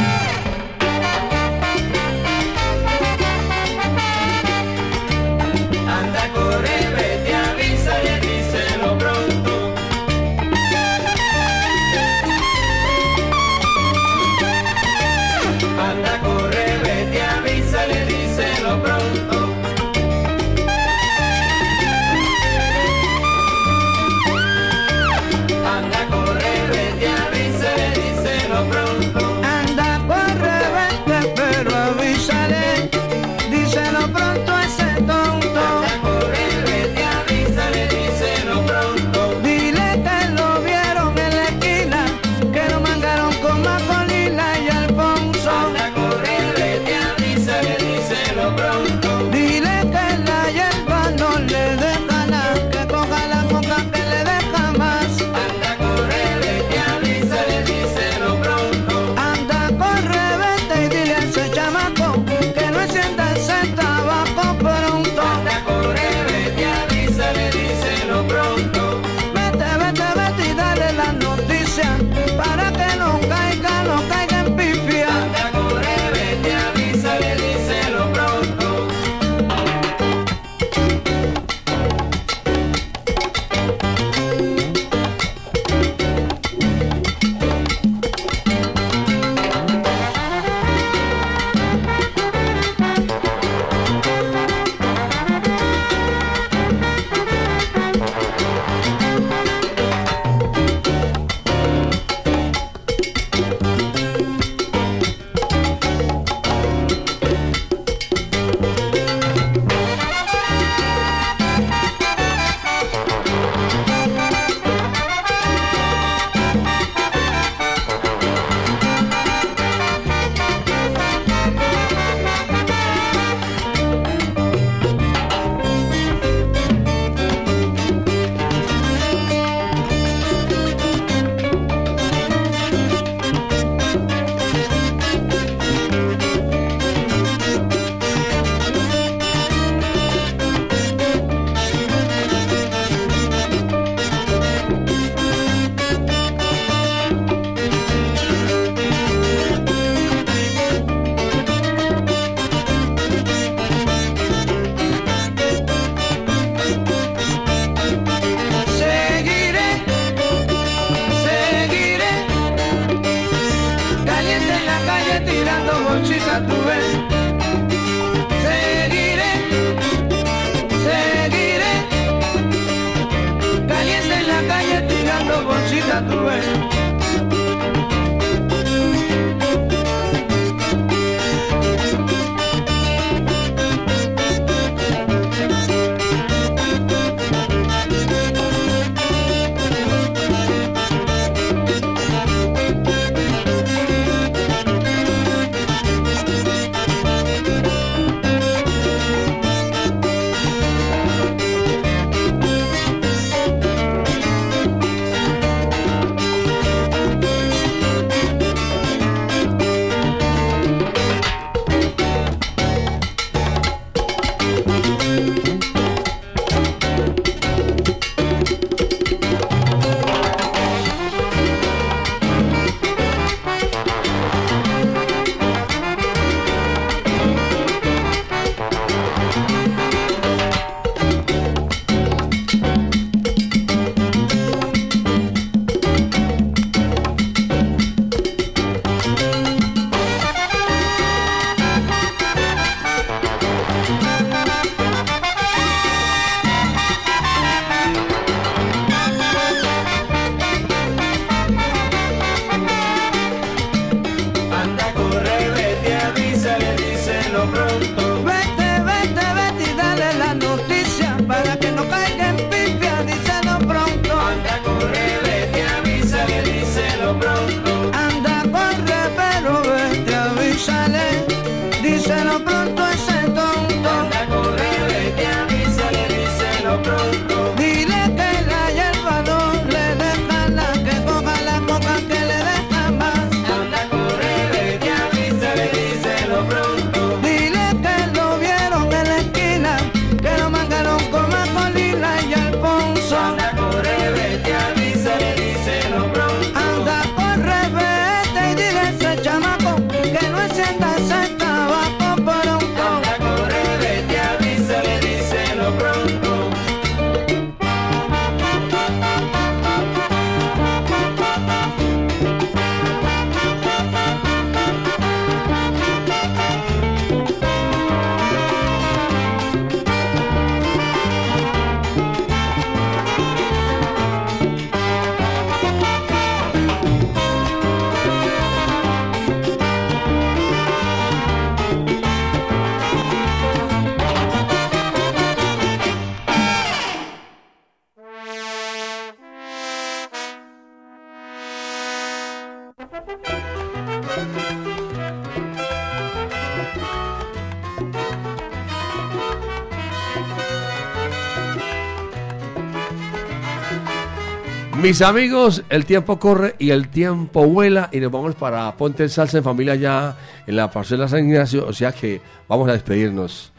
Mis amigos, el tiempo corre y el tiempo vuela y nos vamos para Ponte en Salsa en Familia ya en la parcela San Ignacio, o sea que vamos a despedirnos.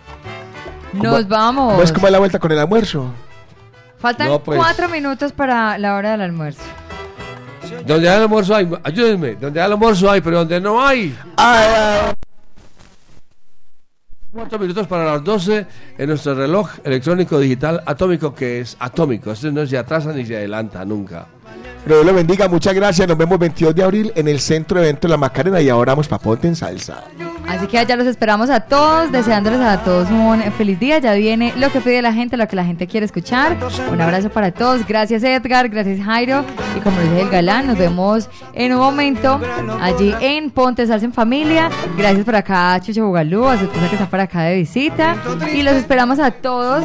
Nos vamos. ¿Cómo es como la vuelta con el almuerzo? Faltan No, pues. cuatro minutos para la hora del almuerzo. Donde hay almuerzo hay, ayúdenme, donde hay almuerzo hay, pero donde no hay. Minutos para las 12 en nuestro reloj electrónico digital atómico que es atómico. Este no se atrasa ni se adelanta nunca. Pero Dios lo bendiga, muchas gracias. Nos vemos 22 de abril en el Centro de Evento de la Macarena y ahora vamos para Ponte en Salsa. Así que allá los esperamos a todos, deseándoles a todos un feliz día. Ya viene lo que pide la gente, lo que la gente quiere escuchar. Un abrazo para todos. Gracias Edgar, gracias Jairo. Y como dice el galán, nos vemos en un momento allí en Ponte Salsa en Familia. Gracias por acá a Bugalú, a su esposa que está por acá de visita. Y los esperamos a todos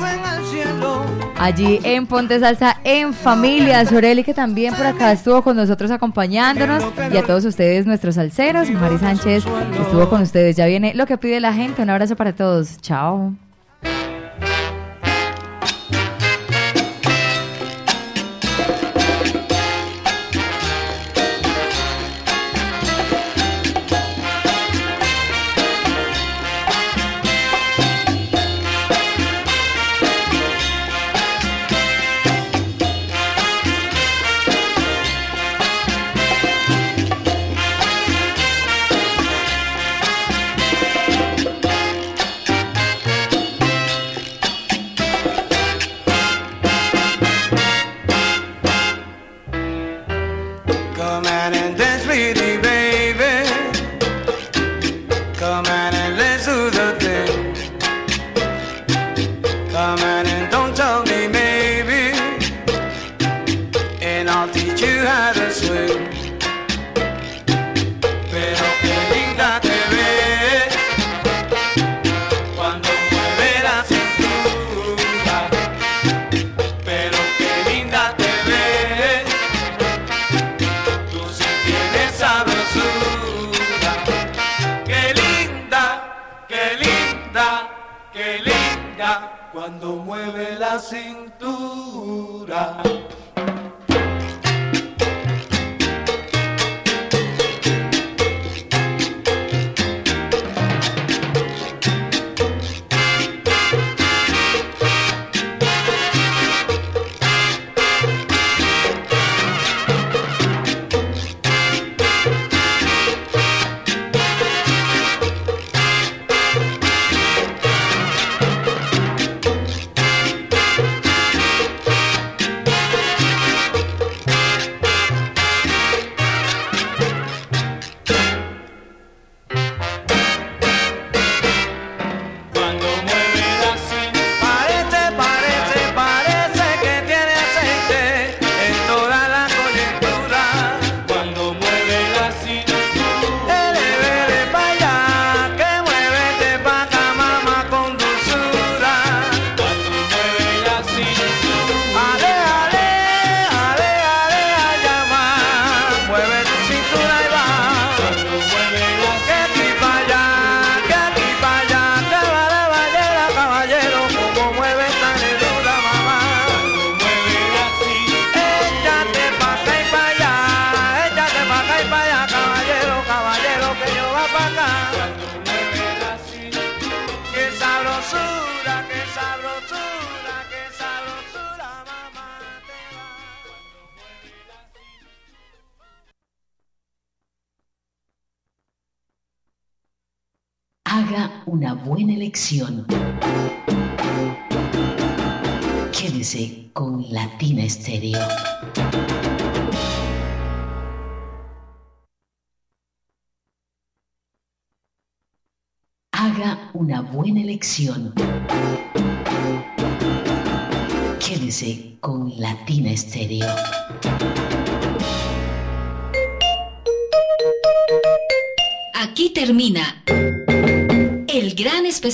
allí en Ponte Salsa en Familia. Soreli que también por acá estuvo con nosotros acompañándonos. Y a todos ustedes, nuestros salseros. Mari Sánchez estuvo con ustedes. Ya viene lo que pide la gente. Un abrazo para todos. Chao.